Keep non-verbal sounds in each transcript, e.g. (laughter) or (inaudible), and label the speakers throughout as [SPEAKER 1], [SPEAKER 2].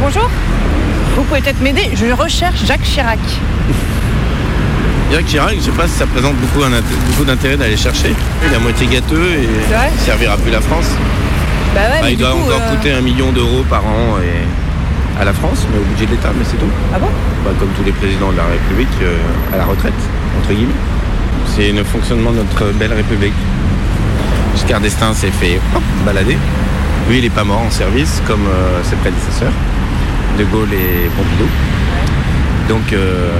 [SPEAKER 1] Bonjour, vous pouvez peut-être m'aider, je recherche Jacques Chirac.
[SPEAKER 2] Jacques Chirac, je sais pas si ça présente beaucoup, un int- beaucoup d'intérêt d'aller chercher. Il est à moitié gâteux et il servira plus la France.
[SPEAKER 1] Bah ouais,
[SPEAKER 2] Bah, il doit
[SPEAKER 1] coup,
[SPEAKER 2] encore
[SPEAKER 1] euh,
[SPEAKER 2] coûter un million d'euros par an et à la France, mais au budget de l'État, mais c'est tout.
[SPEAKER 1] Ah bon?
[SPEAKER 2] Bah, comme tous les présidents de la République, euh, à la retraite, entre guillemets. C'est le fonctionnement de notre belle République. Giscard d'Estaing s'est fait balader. Lui, il n'est pas mort en service comme euh, ses prédécesseurs, De Gaulle et Pompidou. Donc, euh,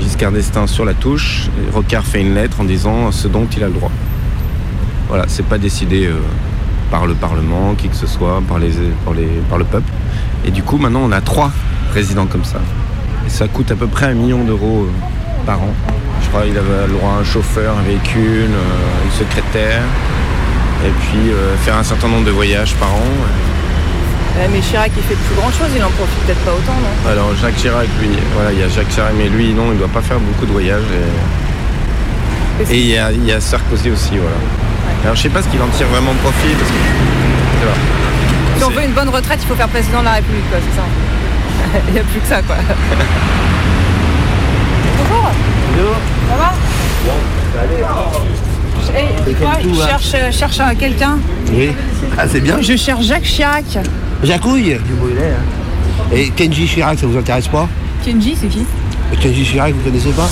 [SPEAKER 2] Giscard d'Estaing sur la touche, Rocard fait une lettre en disant ce dont il a le droit. Voilà, c'est pas décidé euh, par le Parlement, qui que ce soit, par, les, par, les, par le peuple. Et du coup, maintenant, on a trois présidents comme ça. Et ça coûte à peu près un million d'euros par an. Je crois qu'il avait le droit à un chauffeur, un véhicule, euh, une secrétaire, et puis euh, faire un certain nombre de voyages par an.
[SPEAKER 1] Mais Chirac, il fait plus grand chose, il en profite peut-être pas autant, non?
[SPEAKER 2] Alors Jacques Chirac, lui, voilà, il y a Jacques Chirac, mais lui, non, il doit pas faire beaucoup de voyages. Et, et il, y a, il y a Sarkozy aussi, voilà. Alors je sais pas ce qu'il en tire vraiment profit, parce que...
[SPEAKER 1] Si on veut une bonne retraite, il faut faire président de la République, quoi, c'est ça. (laughs) Il n'y a plus que ça, quoi. (laughs) Bonjour. Ça va Hey, quoi, je cherche, euh, cherche euh, quelqu'un.
[SPEAKER 3] Oui. Ah, c'est bien.
[SPEAKER 1] Je cherche Jacques Chirac.
[SPEAKER 3] Jacouille Et Kenji Chirac, ça vous intéresse pas
[SPEAKER 1] Kenji, c'est qui
[SPEAKER 3] Kenji Chirac, vous connaissez pas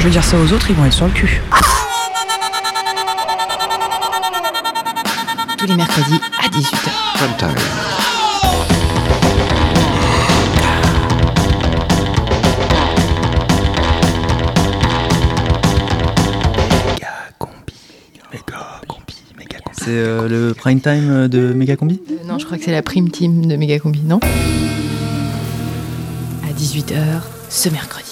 [SPEAKER 4] je
[SPEAKER 1] vais dire ça aux autres, ils vont être sur le cul.
[SPEAKER 5] Tous les mercredis à 18h.
[SPEAKER 6] C'est euh, le prime time euh, de Megacombi?
[SPEAKER 5] Euh, non, je crois que c'est la prime team de Megacombi, non? À 18h ce mercredi.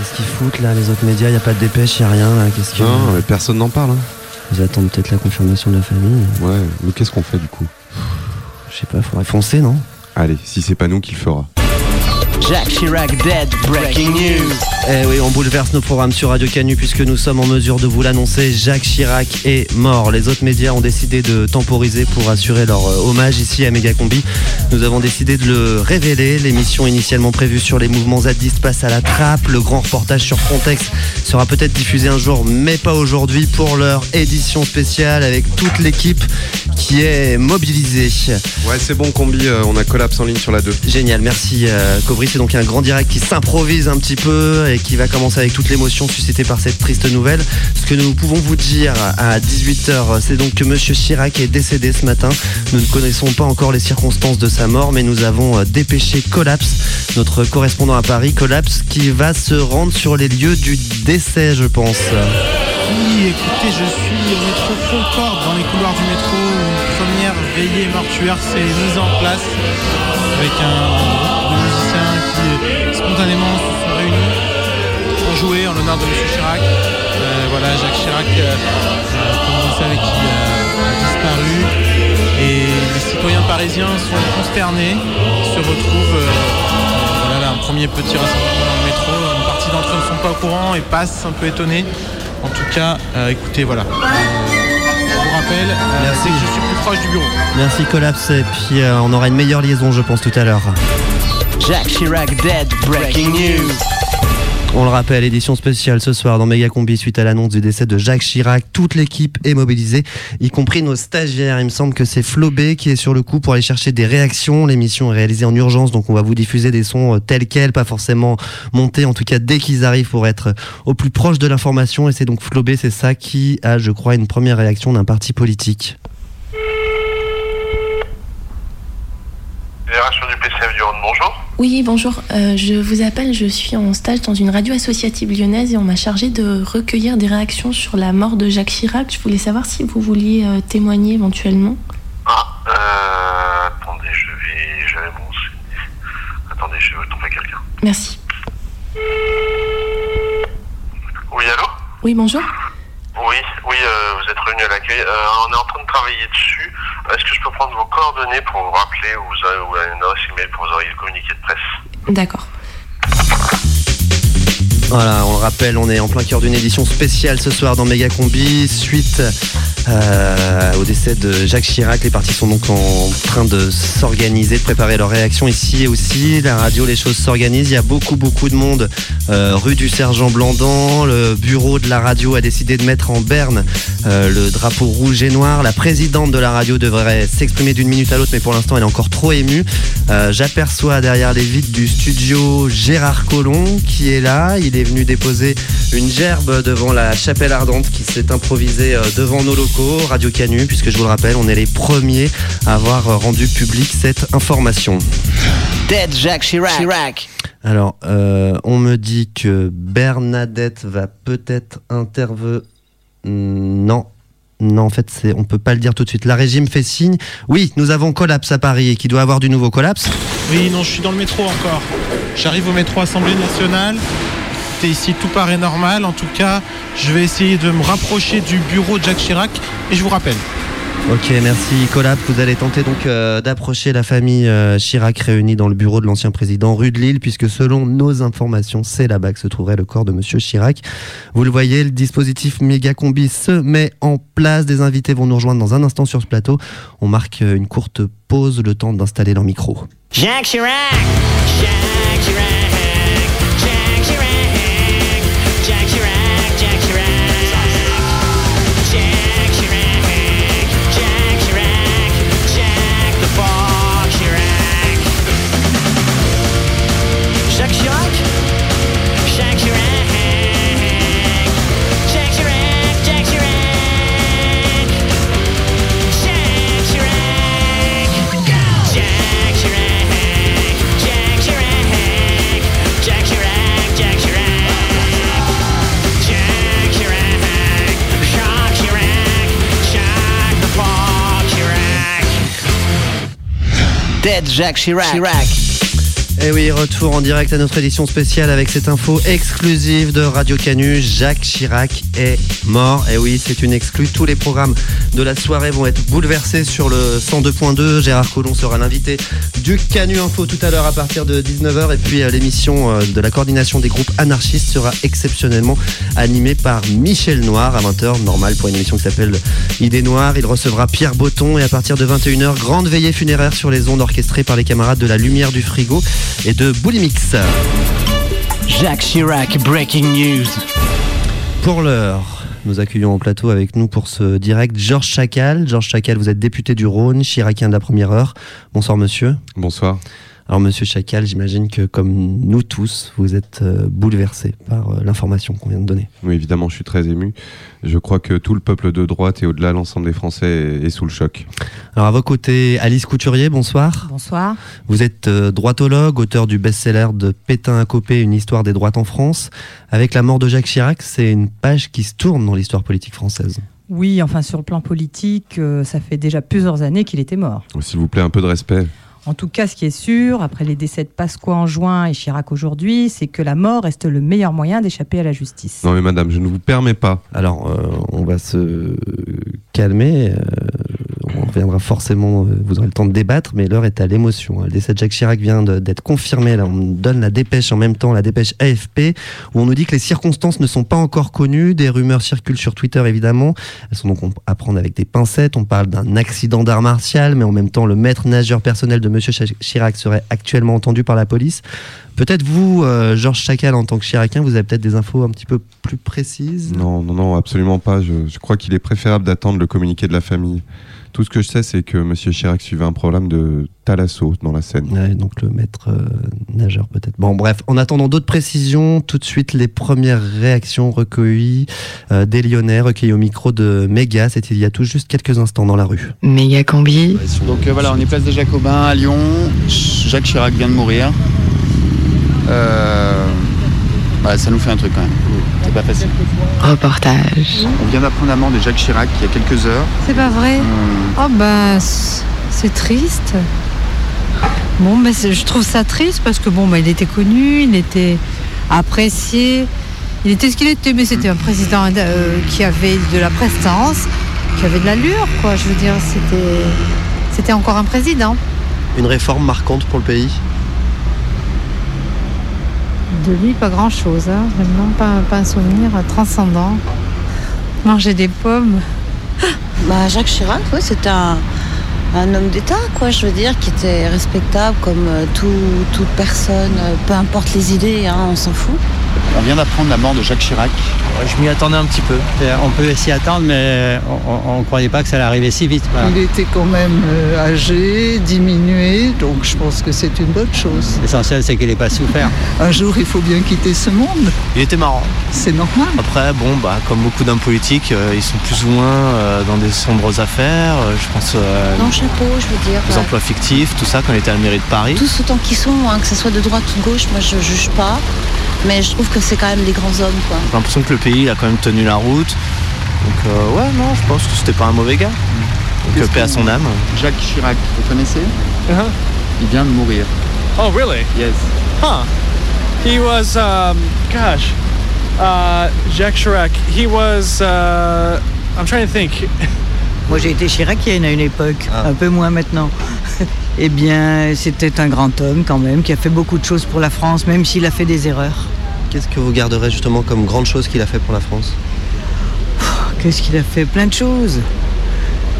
[SPEAKER 7] Qu'est-ce qu'ils foutent là, les autres médias? Il a pas de dépêche, il a rien là. Qu'est-ce que...
[SPEAKER 8] Non, mais personne n'en parle. hein.
[SPEAKER 7] Ils attendent peut-être la confirmation de la famille.
[SPEAKER 8] Ouais, mais qu'est-ce qu'on fait du coup?
[SPEAKER 7] Je sais pas, faudrait foncer, non?
[SPEAKER 8] Allez, si c'est pas nous qui le fera.
[SPEAKER 4] Jacques Chirac dead, breaking news.
[SPEAKER 7] Eh oui, on bouleverse nos programmes sur Radio Canu puisque nous sommes en mesure de vous l'annoncer. Jacques Chirac est mort. Les autres médias ont décidé de temporiser pour assurer leur euh, hommage ici à Megacombi. Nous avons décidé de le révéler. L'émission initialement prévue sur les mouvements zadistes passe à la trappe. Le grand reportage sur Frontex sera peut-être diffusé un jour, mais pas aujourd'hui pour leur édition spéciale avec toute l'équipe qui est mobilisée.
[SPEAKER 8] Ouais, c'est bon, combi, euh, on a collapse en ligne sur la 2.
[SPEAKER 7] Génial, merci euh, Cobry. C'est donc un grand direct qui s'improvise un petit peu et qui va commencer avec toute l'émotion suscitée par cette triste nouvelle. Ce que nous pouvons vous dire à 18h, c'est donc que Monsieur Chirac est décédé ce matin. Nous ne connaissons pas encore les circonstances de sa mort, mais nous avons euh, dépêché Collapse, notre correspondant à Paris, Collapse, qui va se rendre sur les lieux du décès, je pense.
[SPEAKER 9] Oui, écoutez, je suis au métro Concorde, dans les couloirs du métro. Une première veillée mortuaire s'est mise en place avec un groupe de musiciens qui spontanément jouer en l'honneur de M. Chirac. Euh, voilà, Jacques Chirac, euh, euh, comme vous le savez, qui euh, a disparu. Et les citoyens parisiens sont consternés, se retrouvent. euh, voilà, là, un premier petit rassemblement dans le métro. Une partie d'entre eux ne sont pas au courant et passent un peu étonnés. En tout cas, euh, écoutez, voilà. Euh, je vous rappelle, euh,
[SPEAKER 7] Merci.
[SPEAKER 9] je suis plus proche du bureau.
[SPEAKER 7] Merci Collapse, et puis euh, on aura une meilleure liaison, je pense, tout à l'heure.
[SPEAKER 4] Jacques Chirac dead, breaking news.
[SPEAKER 7] On le rappelle, édition spéciale ce soir dans Megacombi suite à l'annonce du décès de Jacques Chirac. Toute l'équipe est mobilisée, y compris nos stagiaires. Il me semble que c'est Flo B qui est sur le coup pour aller chercher des réactions. L'émission est réalisée en urgence, donc on va vous diffuser des sons euh, tels quels, pas forcément montés, en tout cas dès qu'ils arrivent pour être au plus proche de l'information. Et c'est donc Flo B, c'est ça, qui a, je crois, une première réaction d'un parti politique.
[SPEAKER 10] Fédération du PCF du Rhône, bonjour.
[SPEAKER 11] Oui, bonjour. Euh, je vous appelle, je suis en stage dans une radio associative lyonnaise et on m'a chargé de recueillir des réactions sur la mort de Jacques Chirac. Je voulais savoir si vous vouliez euh, témoigner éventuellement.
[SPEAKER 10] Euh, attendez, je vais, je vais. Attendez, je vais tomber quelqu'un.
[SPEAKER 11] Merci.
[SPEAKER 10] Oui, allô?
[SPEAKER 11] Oui, bonjour.
[SPEAKER 10] Oui, oui, euh, vous êtes revenu à l'accueil. Euh, on est en train de travailler dessus. Est-ce que je peux prendre vos coordonnées pour vous rappeler ou, vous avez, ou un adresse email pour vous envoyer le communiqué de presse?
[SPEAKER 11] D'accord.
[SPEAKER 7] Voilà, on le rappelle, on est en plein cœur d'une édition spéciale ce soir dans Méga Combi, suite euh, au décès de Jacques Chirac. Les partis sont donc en train de s'organiser, de préparer leur réaction ici et aussi. La radio, les choses s'organisent. Il y a beaucoup, beaucoup de monde. euh, rue du Sergent Blandan, le bureau de la radio a décidé de mettre en berne euh, le drapeau rouge et noir. La présidente de la radio devrait s'exprimer d'une minute à l'autre, mais pour l'instant, elle est encore trop émue. J'aperçois derrière les vitres du studio Gérard Collomb qui est là. Venu déposer une gerbe devant la chapelle ardente qui s'est improvisée euh, devant nos locaux, Radio Canu, puisque je vous le rappelle, on est les premiers à avoir euh, rendu public cette information.
[SPEAKER 12] Dead Jacques Chirac.
[SPEAKER 7] Alors, euh, on me dit que Bernadette va peut-être intervenir. Non. Non, en fait, c'est, on peut pas le dire tout de suite. La régime fait signe. Oui, nous avons collapse à Paris et qui doit avoir du nouveau collapse.
[SPEAKER 9] Oui, non, je suis dans le métro encore. J'arrive au métro Assemblée nationale. Ici, tout paraît normal. En tout cas, je vais essayer de me rapprocher du bureau de Jacques Chirac et je vous rappelle.
[SPEAKER 7] Ok, merci Collapse. Vous allez tenter donc euh, d'approcher la famille euh, Chirac réunie dans le bureau de l'ancien président rue de Lille, puisque selon nos informations, c'est là-bas que se trouverait le corps de Monsieur Chirac. Vous le voyez, le dispositif méga combi se met en place. Des invités vont nous rejoindre dans un instant sur ce plateau. On marque euh, une courte pause, le temps d'installer leur micro.
[SPEAKER 12] Jacques Chirac. Jacques Jack you're Dead Jacques Chirac.
[SPEAKER 7] Et oui, retour en direct à notre édition spéciale avec cette info exclusive de Radio Canu. Jacques Chirac est mort. Et oui, c'est une exclue. Tous les programmes de la soirée vont être bouleversés sur le 102.2. Gérard Collomb sera l'invité du Canu Info tout à l'heure à partir de 19h. Et puis euh, l'émission euh, de la coordination des groupes anarchistes sera exceptionnellement animée par Michel Noir à 20h. Normal pour une émission qui s'appelle Idée Noire. Il recevra Pierre Botton et à partir de 21h, grande veillée funéraire sur les ondes orchestrées par les camarades de la Lumière du Frigo et de Boulimix.
[SPEAKER 12] Jacques Chirac, breaking news.
[SPEAKER 7] Pour l'heure, nous accueillons au plateau avec nous pour ce direct Georges Chacal. Georges Chacal, vous êtes député du Rhône, chiracien de la première heure. Bonsoir monsieur.
[SPEAKER 8] Bonsoir.
[SPEAKER 7] Alors monsieur Chacal, j'imagine que comme nous tous, vous êtes euh, bouleversé par euh, l'information qu'on vient de donner.
[SPEAKER 8] Oui, évidemment, je suis très ému. Je crois que tout le peuple de droite et au-delà, l'ensemble des Français est, est sous le choc.
[SPEAKER 7] Alors à vos côtés, Alice Couturier, bonsoir.
[SPEAKER 13] Bonsoir.
[SPEAKER 7] Vous êtes euh, droitologue, auteur du best-seller de Pétain à Copé, une histoire des droites en France. Avec la mort de Jacques Chirac, c'est une page qui se tourne dans l'histoire politique française.
[SPEAKER 13] Oui, enfin sur le plan politique, euh, ça fait déjà plusieurs années qu'il était mort.
[SPEAKER 8] S'il vous plaît, un peu de respect.
[SPEAKER 13] En tout cas, ce qui est sûr, après les décès de Pasqua en juin et Chirac aujourd'hui, c'est que la mort reste le meilleur moyen d'échapper à la justice.
[SPEAKER 8] Non mais madame, je ne vous permets pas.
[SPEAKER 7] Alors, euh, on va se calmer. euh, on reviendra forcément, euh, vous aurez le temps de débattre, mais l'heure est à l'émotion. Le décès de Jacques Chirac vient d'être confirmé. Là, on donne la dépêche en même temps, la dépêche AFP, où on nous dit que les circonstances ne sont pas encore connues. Des rumeurs circulent sur Twitter, évidemment. Elles sont donc à prendre avec des pincettes. On parle d'un accident d'art martial, mais en même temps, le maître nageur personnel de Cha- Chirac serait actuellement entendu par la police. Peut-être vous, euh, Georges Chacal, en tant que chiracien, vous avez peut-être des infos un petit peu plus précises?
[SPEAKER 8] Non, non, non, absolument pas. Je crois qu'il est préférable d'attendre le communiqué de la famille. Tout ce que je sais, c'est que M. Chirac suivait un problème de thalasso dans la Seine.
[SPEAKER 7] Ouais, donc le maître euh, nageur peut-être. Bon bref, en attendant d'autres précisions, tout de suite les premières réactions recueillies euh, des Lyonnais, recueillies au micro de Méga, c'était il y a tout juste quelques instants dans la rue.
[SPEAKER 5] Méga combi.
[SPEAKER 14] Donc euh, voilà, on est place des Jacobins à Lyon. Jacques Chirac vient de mourir. Euh, bah, ça nous fait un truc quand même. C'est pas facile.
[SPEAKER 5] Reportage.
[SPEAKER 14] On vient d'apprendre la mort de Jacques Chirac il y a quelques heures.
[SPEAKER 15] C'est pas vrai
[SPEAKER 14] Hmm.
[SPEAKER 15] Oh bah c- c'est triste. Bon, mais je trouve ça triste parce que bon, bah, il était connu, il était apprécié, il était ce qu'il était, mais c'était un président euh, qui avait de la prestance, qui avait de l'allure, quoi. Je veux dire, c'était, c'était encore un président.
[SPEAKER 7] Une réforme marquante pour le pays?
[SPEAKER 15] De lui, pas grand-chose, hein. vraiment pas, un souvenir transcendant. Manger des pommes. (laughs)
[SPEAKER 16] Bah, Jacques Chirac, c'était un, un homme d'État, quoi, je veux dire, qui était respectable comme euh, tout- toute personne, euh, peu importe les idées, hein, on s'en fout.
[SPEAKER 14] On vient d'apprendre la mort de Jacques Chirac.
[SPEAKER 6] Je m'y attendais un petit peu. On peut s'y attendre, mais on ne croyait pas que ça allait arriver si vite. voilà.
[SPEAKER 17] Il était quand même euh, âgé, diminué, donc je pense que c'est une bonne chose.
[SPEAKER 6] L'essentiel, c'est qu'il n'ait pas souffert. (laughs)
[SPEAKER 17] Un jour, il faut bien quitter ce monde.
[SPEAKER 18] Il était marrant.
[SPEAKER 17] C'est normal.
[SPEAKER 18] Après, bon, bah, comme beaucoup d'hommes politiques, euh, ils sont plus ou moins euh, dans des sombres affaires. Euh, je pense euh,
[SPEAKER 16] Non, chapeau, je veux dire.
[SPEAKER 18] aux emplois fictifs, tout ça, quand il était à la mairie de Paris.
[SPEAKER 16] tous autant qu'ils sont, hein, que ce soit de droite ou de gauche, moi je juge pas. Mais je trouve que c'est quand même des grands hommes, quoi.
[SPEAKER 18] J'ai l'impression que le pays il a quand même tenu la route. Donc, euh, ouais, non, je pense que c'était pas un mauvais gars. Donc, euh, paix à son âme.
[SPEAKER 14] Jacques Chirac, vous connaissez Il vient de mourir.
[SPEAKER 19] Oh, really?
[SPEAKER 14] Yes.
[SPEAKER 19] Huh. He was, um, gosh, uh, Jacques Chirac. He was, uh, I'm trying to think.
[SPEAKER 20] Moi, j'ai été chiracienne à une époque, un peu moins maintenant. Eh bien, c'était un grand homme quand même, qui a fait beaucoup de choses pour la France, même s'il a fait des erreurs.
[SPEAKER 7] Qu'est-ce que vous garderez justement comme grande chose qu'il a fait pour la France?
[SPEAKER 20] Qu'est-ce qu'il a fait? Plein de choses.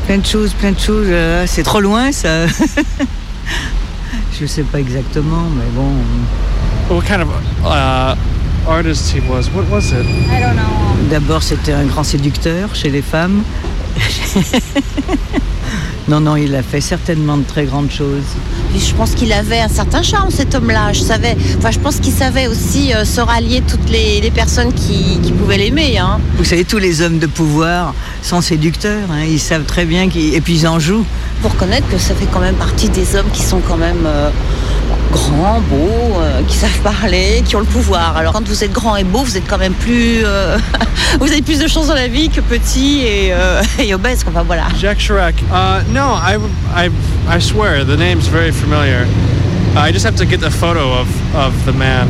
[SPEAKER 20] Plein de choses, plein de choses. Euh, c'est trop loin, ça. (laughs) Je sais pas exactement, mais bon.
[SPEAKER 19] What kind of uh, artist he was? What was it?
[SPEAKER 20] I don't know. D'abord, c'était un grand séducteur chez les femmes. (laughs) non, non, il a fait certainement de très grandes choses.
[SPEAKER 16] Puis je pense qu'il avait un certain charme, cet homme-là. Je savais, enfin, je pense qu'il savait aussi euh, se rallier toutes les, les personnes qui, qui pouvaient l'aimer. Hein.
[SPEAKER 20] Vous savez, tous les hommes de pouvoir sont séducteurs. hein. Ils savent très bien qu'ils... Et puis ils en jouent.
[SPEAKER 16] Pour reconnaître que ça fait quand même partie des hommes qui sont quand même euh, grands, beaux, euh, qui savent parler, qui ont le pouvoir. Alors quand vous êtes grand et beau, vous êtes quand même plus... euh, (laughs) vous avez plus de chance dans la vie que petit et, euh, (laughs) et obèse. Enfin voilà.
[SPEAKER 19] Jacques Chirac. Uh, no, I, I, I swear the name's very familiar. I just have to get the photo of, of the man.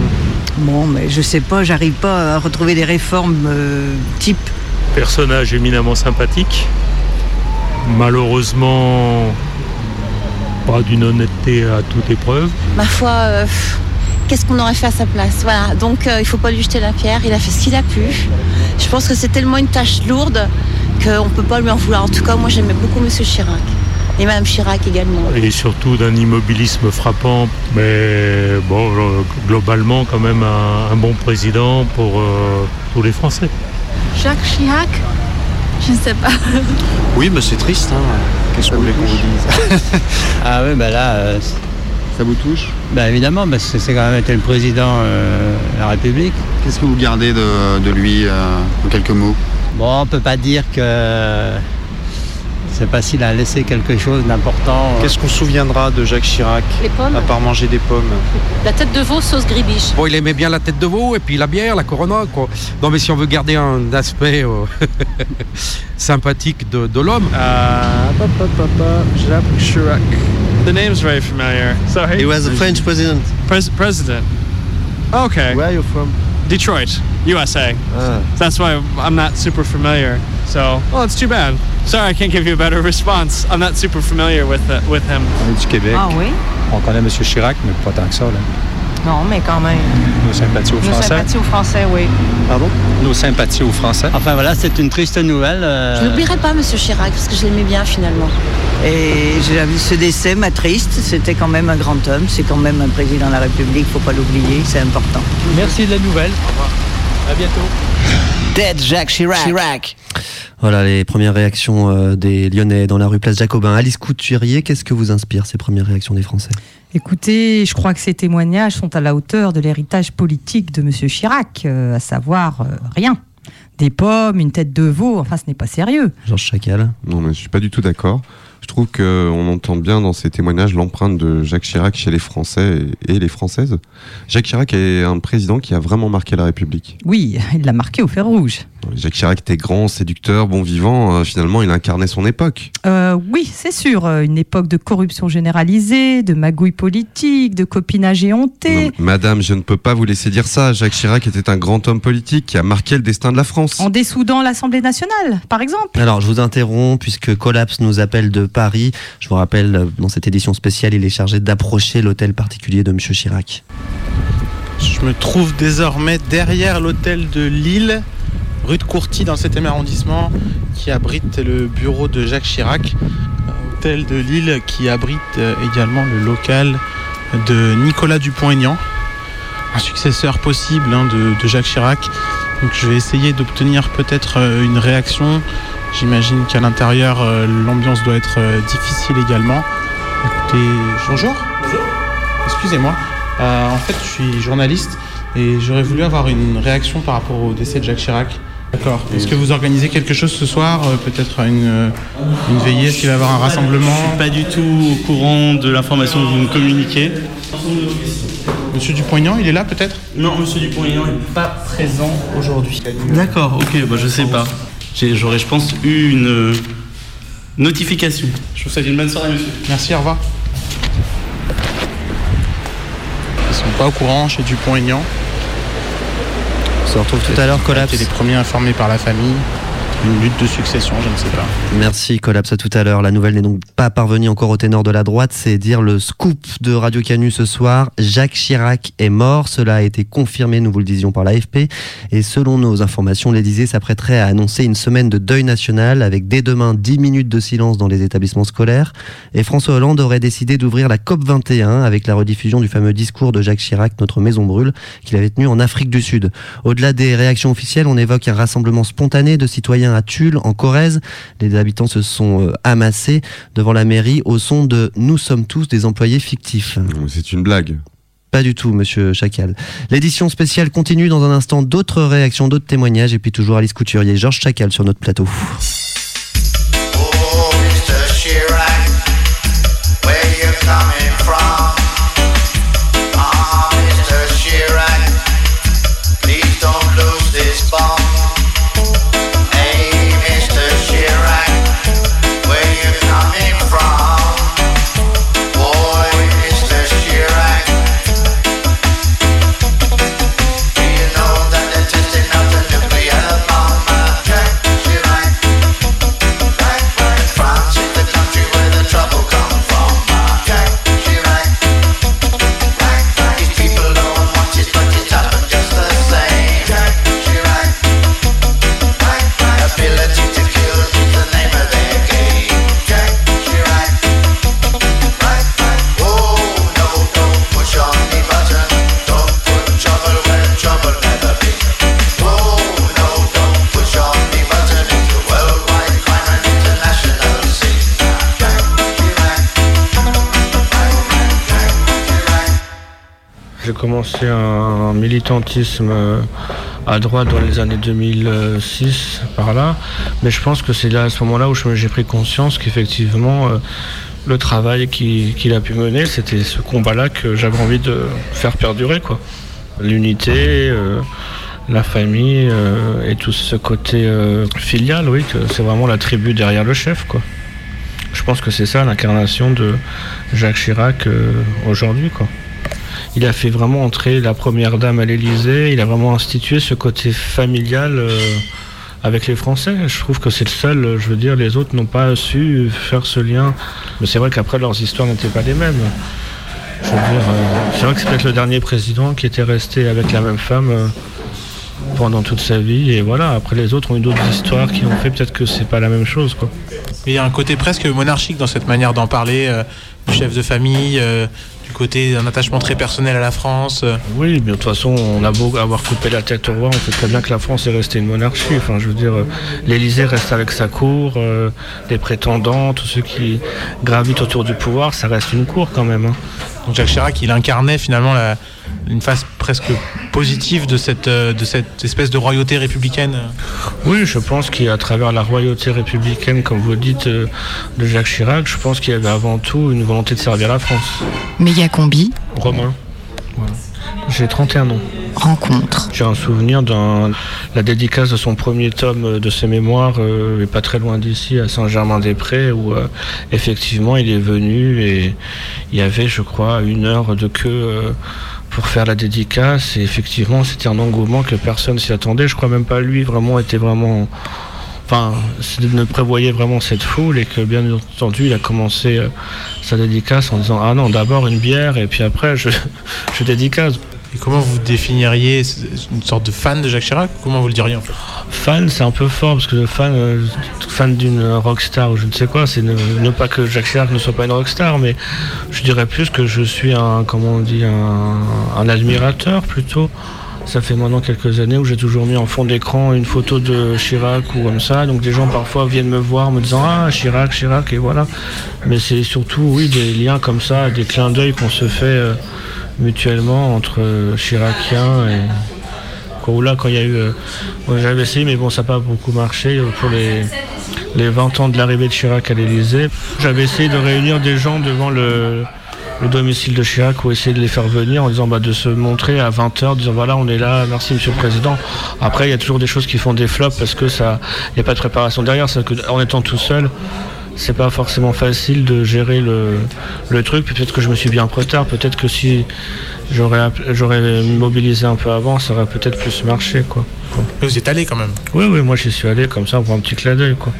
[SPEAKER 20] Bon, mais je sais pas, j'arrive pas à retrouver des réformes euh, type.
[SPEAKER 21] Personnage éminemment sympathique. Malheureusement, pas d'une honnêteté à toute épreuve.
[SPEAKER 16] Ma foi, euh, qu'est-ce qu'on aurait fait à sa place Voilà, donc euh, il faut pas lui jeter la pierre, il a fait ce qu'il a pu. Je pense que c'est tellement une tâche lourde qu'on peut pas lui en vouloir. En tout cas, moi j'aimais beaucoup Monsieur Chirac. Et Madame Chirac également.
[SPEAKER 21] Et surtout d'un immobilisme frappant. Mais bon, euh, globalement, quand même un, un bon président pour euh, tous les Français.
[SPEAKER 11] Jacques Chirac? Je ne sais pas.
[SPEAKER 18] Oui, mais c'est triste. Hein. Qu'est-ce que vous voulez qu'on vous dise (laughs)
[SPEAKER 6] Ah oui, bah là. euh,
[SPEAKER 14] ça vous touche
[SPEAKER 6] Bah évidemment, parce que c'est quand même été le président euh, de la République.
[SPEAKER 14] Qu'est-ce que vous gardez de, de lui euh, en quelques mots?
[SPEAKER 6] Bon, on peut pas dire que c'est pas s'il a laissé quelque chose d'important.
[SPEAKER 18] Qu'est-ce qu'on se souviendra de Jacques Chirac
[SPEAKER 22] Les pommes.
[SPEAKER 18] À part manger des pommes.
[SPEAKER 22] La tête de veau sauce gribiche.
[SPEAKER 23] Bon, il aimait bien la tête de veau et puis la bière, la Corona. Quoi. Non, mais si on veut garder un aspect euh, (laughs) sympathique de, de l'homme.
[SPEAKER 19] Uh, ba, ba, ba, Jacques Chirac. The name's very familiar. So
[SPEAKER 7] He was a French president.
[SPEAKER 19] Pres- president. Okay.
[SPEAKER 7] Where are you from?
[SPEAKER 19] Detroit, USA.
[SPEAKER 7] Ah.
[SPEAKER 19] That's why I'm not super familiar. So, well, it's too bad. Sorry, I can't give you a better (laughs) response. I'm not super familiar with uh, with him.
[SPEAKER 24] On est du Québec.
[SPEAKER 13] Ah oui?
[SPEAKER 24] On connaît M. Chirac, mais pas tant que ça. Là.
[SPEAKER 13] Non, mais quand même.
[SPEAKER 24] Nos sympathies aux
[SPEAKER 13] Nos
[SPEAKER 24] Français.
[SPEAKER 13] sympathies aux Français, oui.
[SPEAKER 24] Pardon? Nos sympathies aux Français.
[SPEAKER 6] Enfin voilà, c'est une triste nouvelle. euh,
[SPEAKER 16] Je n'oublierai pas Monsieur Chirac parce que je l'aimais bien finalement.
[SPEAKER 20] Et j'ai vu ce décès m'attriste. C'était quand même un grand homme. C'est quand même un président de la République. Faut pas l'oublier. C'est important.
[SPEAKER 6] Merci de la nouvelle. Au revoir. À bientôt.
[SPEAKER 12] Dead Jacques Chirac.
[SPEAKER 7] Voilà les premières réactions euh, des Lyonnais dans la rue Place Jacobin. Alice Couturier, qu'est-ce que vous inspire ces premières réactions des Français?
[SPEAKER 13] Écoutez, je crois que ces témoignages sont à la hauteur de l'héritage politique de M. Chirac, euh, à savoir euh, rien. Des pommes, une tête de veau, enfin ce n'est pas sérieux.
[SPEAKER 7] Georges Chacal
[SPEAKER 8] Non, mais je suis pas du tout d'accord. Je trouve qu'on entend bien dans ces témoignages l'empreinte de Jacques Chirac chez les Français et, les Françaises. Jacques Chirac est un président qui a vraiment marqué la République.
[SPEAKER 13] Oui, il l'a marqué au fer rouge.
[SPEAKER 8] Jacques Chirac était grand, séducteur, bon vivant. euh, finalement, il incarnait son époque.
[SPEAKER 13] Euh, oui, c'est sûr. euh, Une époque de corruption généralisée, de magouille politique, de copinage éhonté.
[SPEAKER 8] Non, Madame, je ne peux pas vous laisser dire ça. Jacques Chirac était un grand homme politique qui a marqué le destin de la France.
[SPEAKER 13] En dessoudant l'Assemblée nationale, par exemple.
[SPEAKER 7] Alors, je vous interromps puisque Collapse nous appelle de Paris. Je vous rappelle, euh, dans cette édition spéciale, il est chargé d'approcher l'hôtel particulier de Monsieur Chirac.
[SPEAKER 9] Je me trouve désormais derrière l'hôtel de Lille, rue de Courty, dans le 7e arrondissement, qui abrite le bureau de Jacques Chirac. Euh, Hôtel de Lille qui abrite euh, également le local de Nicolas Dupont-Aignan, un successeur possible hein, de, de Jacques Chirac. Donc je vais essayer d'obtenir peut-être une réaction. J'imagine qu'à l'intérieur, euh, l'ambiance doit être euh, difficile également. Écoutez, bonjour. Bonjour. Excusez-moi. Euh, en fait, je suis journaliste et j'aurais voulu avoir une réaction par rapport au décès de Jacques Chirac. D'accord. Est-ce que vous organisez quelque chose ce soir Peut-être une, une veillée Est-ce qu'il va y avoir un rassemblement
[SPEAKER 25] Je suis pas du tout au courant de l'information que vous me communiquez.
[SPEAKER 9] Monsieur Dupont-Aignan, il est là peut-être?
[SPEAKER 25] Non, monsieur Dupont-Aignan n'est pas présent aujourd'hui. D'accord, ok, bah je sais pas. J'aurais, je pense, eu une euh, notification. Je vous souhaite une bonne soirée, monsieur.
[SPEAKER 9] Merci, au revoir. Ils sont pas au courant chez Dupont-Aignan.
[SPEAKER 7] On se retrouve tout à l'heure, Collapse.
[SPEAKER 9] les premiers informés par la famille. Une lutte de succession, je ne sais pas.
[SPEAKER 7] Merci, Collapse à tout à l'heure. La nouvelle n'est donc pas parvenue encore au ténor de la droite. C'est dire le scoop de Radio Canu ce soir. Jacques Chirac est mort. Cela a été confirmé, nous vous le disions, par l'AFP. Et selon nos informations, l'Élysée s'apprêterait à annoncer une semaine de deuil national avec dès demain 10 minutes de silence dans les établissements scolaires. Et François Hollande aurait décidé d'ouvrir la COP 21 avec la rediffusion du fameux discours de Jacques Chirac, Notre maison brûle, qu'il avait tenu en Afrique du Sud. Au-delà des réactions officielles, on évoque un rassemblement spontané de citoyens à Tulle, en Corrèze. Les habitants se sont euh, amassés devant la mairie au son de Nous sommes tous des employés fictifs.
[SPEAKER 8] C'est une blague.
[SPEAKER 7] Pas du tout, monsieur Chacal. L'édition spéciale continue dans un instant. D'autres réactions, d'autres témoignages, et puis toujours Alice Couturier, Georges Chacal sur notre plateau.
[SPEAKER 26] Commencé un militantisme euh, à droite dans les années 2006, par là. Mais je pense que c'est là, à ce moment-là où j'ai pris conscience qu'effectivement, euh, le travail qui- qu'il a pu mener, c'était ce combat-là que j'avais envie de faire perdurer. quoi. L'unité, euh, la famille et tout ce côté filial, oui, c'est vraiment la tribu derrière le chef. quoi. Je pense que c'est ça l'incarnation de Jacques Chirac aujourd'hui. quoi. Il a fait vraiment entrer la première dame à l'Élysée, il a vraiment institué ce côté familial euh, avec les Français. Je trouve que c'est le seul, je veux dire, les autres n'ont pas su faire ce lien. Mais c'est vrai qu'après leurs histoires n'étaient pas les mêmes. Je veux dire, euh, c'est vrai que c'est peut-être le dernier président qui était resté avec la même femme euh, pendant toute sa vie. Et voilà, après les autres ont eu d'autres histoires qui ont fait peut-être que c'est pas la même chose.
[SPEAKER 9] Il y a un côté presque monarchique dans cette manière d'en parler, chef de famille, du côté d'un attachement très personnel à la France. euh.
[SPEAKER 26] Oui, mais de toute façon, on a beau avoir coupé la tête au roi, on sait très bien que la France est restée une monarchie. Enfin, je veux dire, euh, l'Élysée reste avec sa cour, euh, les prétendants, tous ceux qui gravitent autour du pouvoir, ça reste une cour quand même. hein.
[SPEAKER 9] Donc Jacques Chirac, il incarnait finalement la, une face presque positive de cette, euh, de cette espèce de royauté républicaine
[SPEAKER 26] Oui, je pense qu'à travers la royauté républicaine, comme vous dites, euh, de Jacques Chirac, je pense qu'il y avait avant tout une volonté de servir la France.
[SPEAKER 27] Méga combi.
[SPEAKER 26] Romain. Voilà. J'ai 31 ans.
[SPEAKER 27] Rencontre.
[SPEAKER 26] J'ai un souvenir de la dédicace de son premier tome de ses mémoires, euh, pas très loin d'ici, à Saint-Germain-des-Prés, où euh, effectivement il est venu et il y avait, je crois, une heure de queue euh, pour faire la dédicace. Et effectivement, c'était un engouement que personne s'y attendait. Je crois même pas lui vraiment était vraiment. Enfin, ne prévoyait vraiment cette foule et que bien entendu, il a commencé euh, sa dédicace en disant Ah non, d'abord une bière et puis après je, (laughs) je dédicace.
[SPEAKER 9] Et comment vous définiriez une sorte de fan de Jacques Chirac Comment vous le diriez
[SPEAKER 26] Fan, c'est un peu fort parce que fan, euh, fan d'une rockstar ou je ne sais quoi, c'est ne, pas que Jacques Chirac ne soit pas une rockstar, mais je dirais plus que je suis un, comment on dit, un, un admirateur plutôt. Ça fait maintenant quelques années où j'ai toujours mis en fond d'écran une photo de Chirac ou comme ça. Donc des gens parfois viennent me voir me disant Ah, Chirac, Chirac, et voilà. Mais c'est surtout, oui, des liens comme ça, des clins d'œil qu'on se fait euh, mutuellement entre euh, Chiraciens et. Là, quand il y a eu. euh, J'avais essayé, mais bon, ça n'a pas beaucoup marché euh, pour les, les 20 ans de l'arrivée de Chirac à l'Élysée. J'avais essayé de réunir des gens devant le, le domicile de Chirac ou essayer de les faire venir en disant bah, de se montrer à 20h, disant voilà, on est là, merci monsieur le président. Après, il y a toujours des choses qui font des flops parce que ça, n'y a pas de préparation derrière. Que en étant tout seul, c'est pas forcément facile de gérer le, le truc. Peut-être que je me suis bien tard. Peut-être que si j'aurais j'aurais mobilisé un peu avant, ça aurait peut-être plus marché quoi.
[SPEAKER 9] Mais vous êtes allé quand même
[SPEAKER 26] Oui, oui, moi j'y suis allé comme ça pour un petit clin d'œil quoi.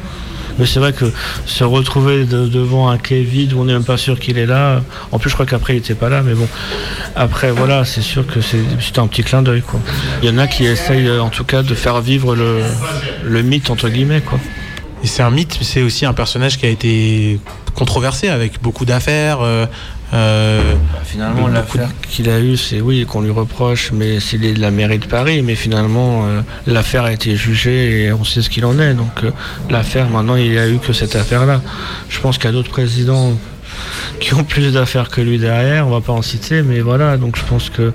[SPEAKER 26] Mais c'est vrai que se retrouver de- devant un quai vide où on n'est même pas sûr qu'il est là. En plus, je crois qu'après il était pas là, mais bon. Après, voilà, c'est sûr que c'est un petit clin d'œil quoi. Il y en a qui essayent en tout cas de faire vivre le, le mythe entre guillemets quoi.
[SPEAKER 9] Et c'est un mythe, mais c'est aussi un personnage qui a été controversé avec beaucoup d'affaires. euh, euh,
[SPEAKER 26] Finalement,
[SPEAKER 9] beaucoup
[SPEAKER 26] l'affaire qu'il a eue, c'est oui qu'on lui reproche, mais s'il est de la mairie de Paris, mais finalement euh, l'affaire a été jugée et on sait ce qu'il en est. Donc l'affaire, maintenant, il n'y a eu que cette affaire-là. Je pense qu'il y a d'autres présidents qui ont plus d'affaires que lui derrière. On va pas en citer, mais voilà. Donc je pense que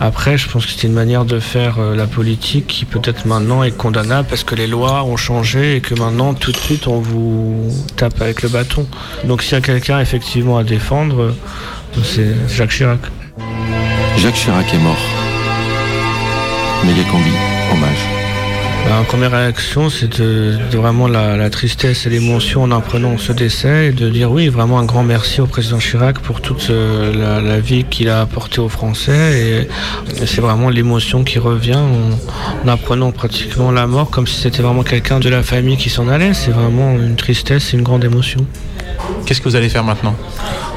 [SPEAKER 26] après, je pense que c'est une manière de faire euh, la politique qui peut-être maintenant est condamnable parce que les lois ont changé et que maintenant tout de suite on vous tape avec le bâton. Donc s'il y a quelqu'un effectivement à défendre, euh, c'est Jacques Chirac.
[SPEAKER 8] Jacques Chirac est mort. Mégacombi, hommage.
[SPEAKER 26] La première réaction, c'est vraiment la, tristesse et l'émotion en apprenant ce décès et de dire oui, vraiment un grand merci au président Chirac pour toute euh, la, vie qu'il a apportée aux Français. Et, c'est vraiment l'émotion qui revient en, en apprenant pratiquement la mort comme si c'était vraiment quelqu'un de la famille qui s'en allait. C'est vraiment une tristesse et une grande émotion.
[SPEAKER 9] Qu'est-ce que vous allez faire maintenant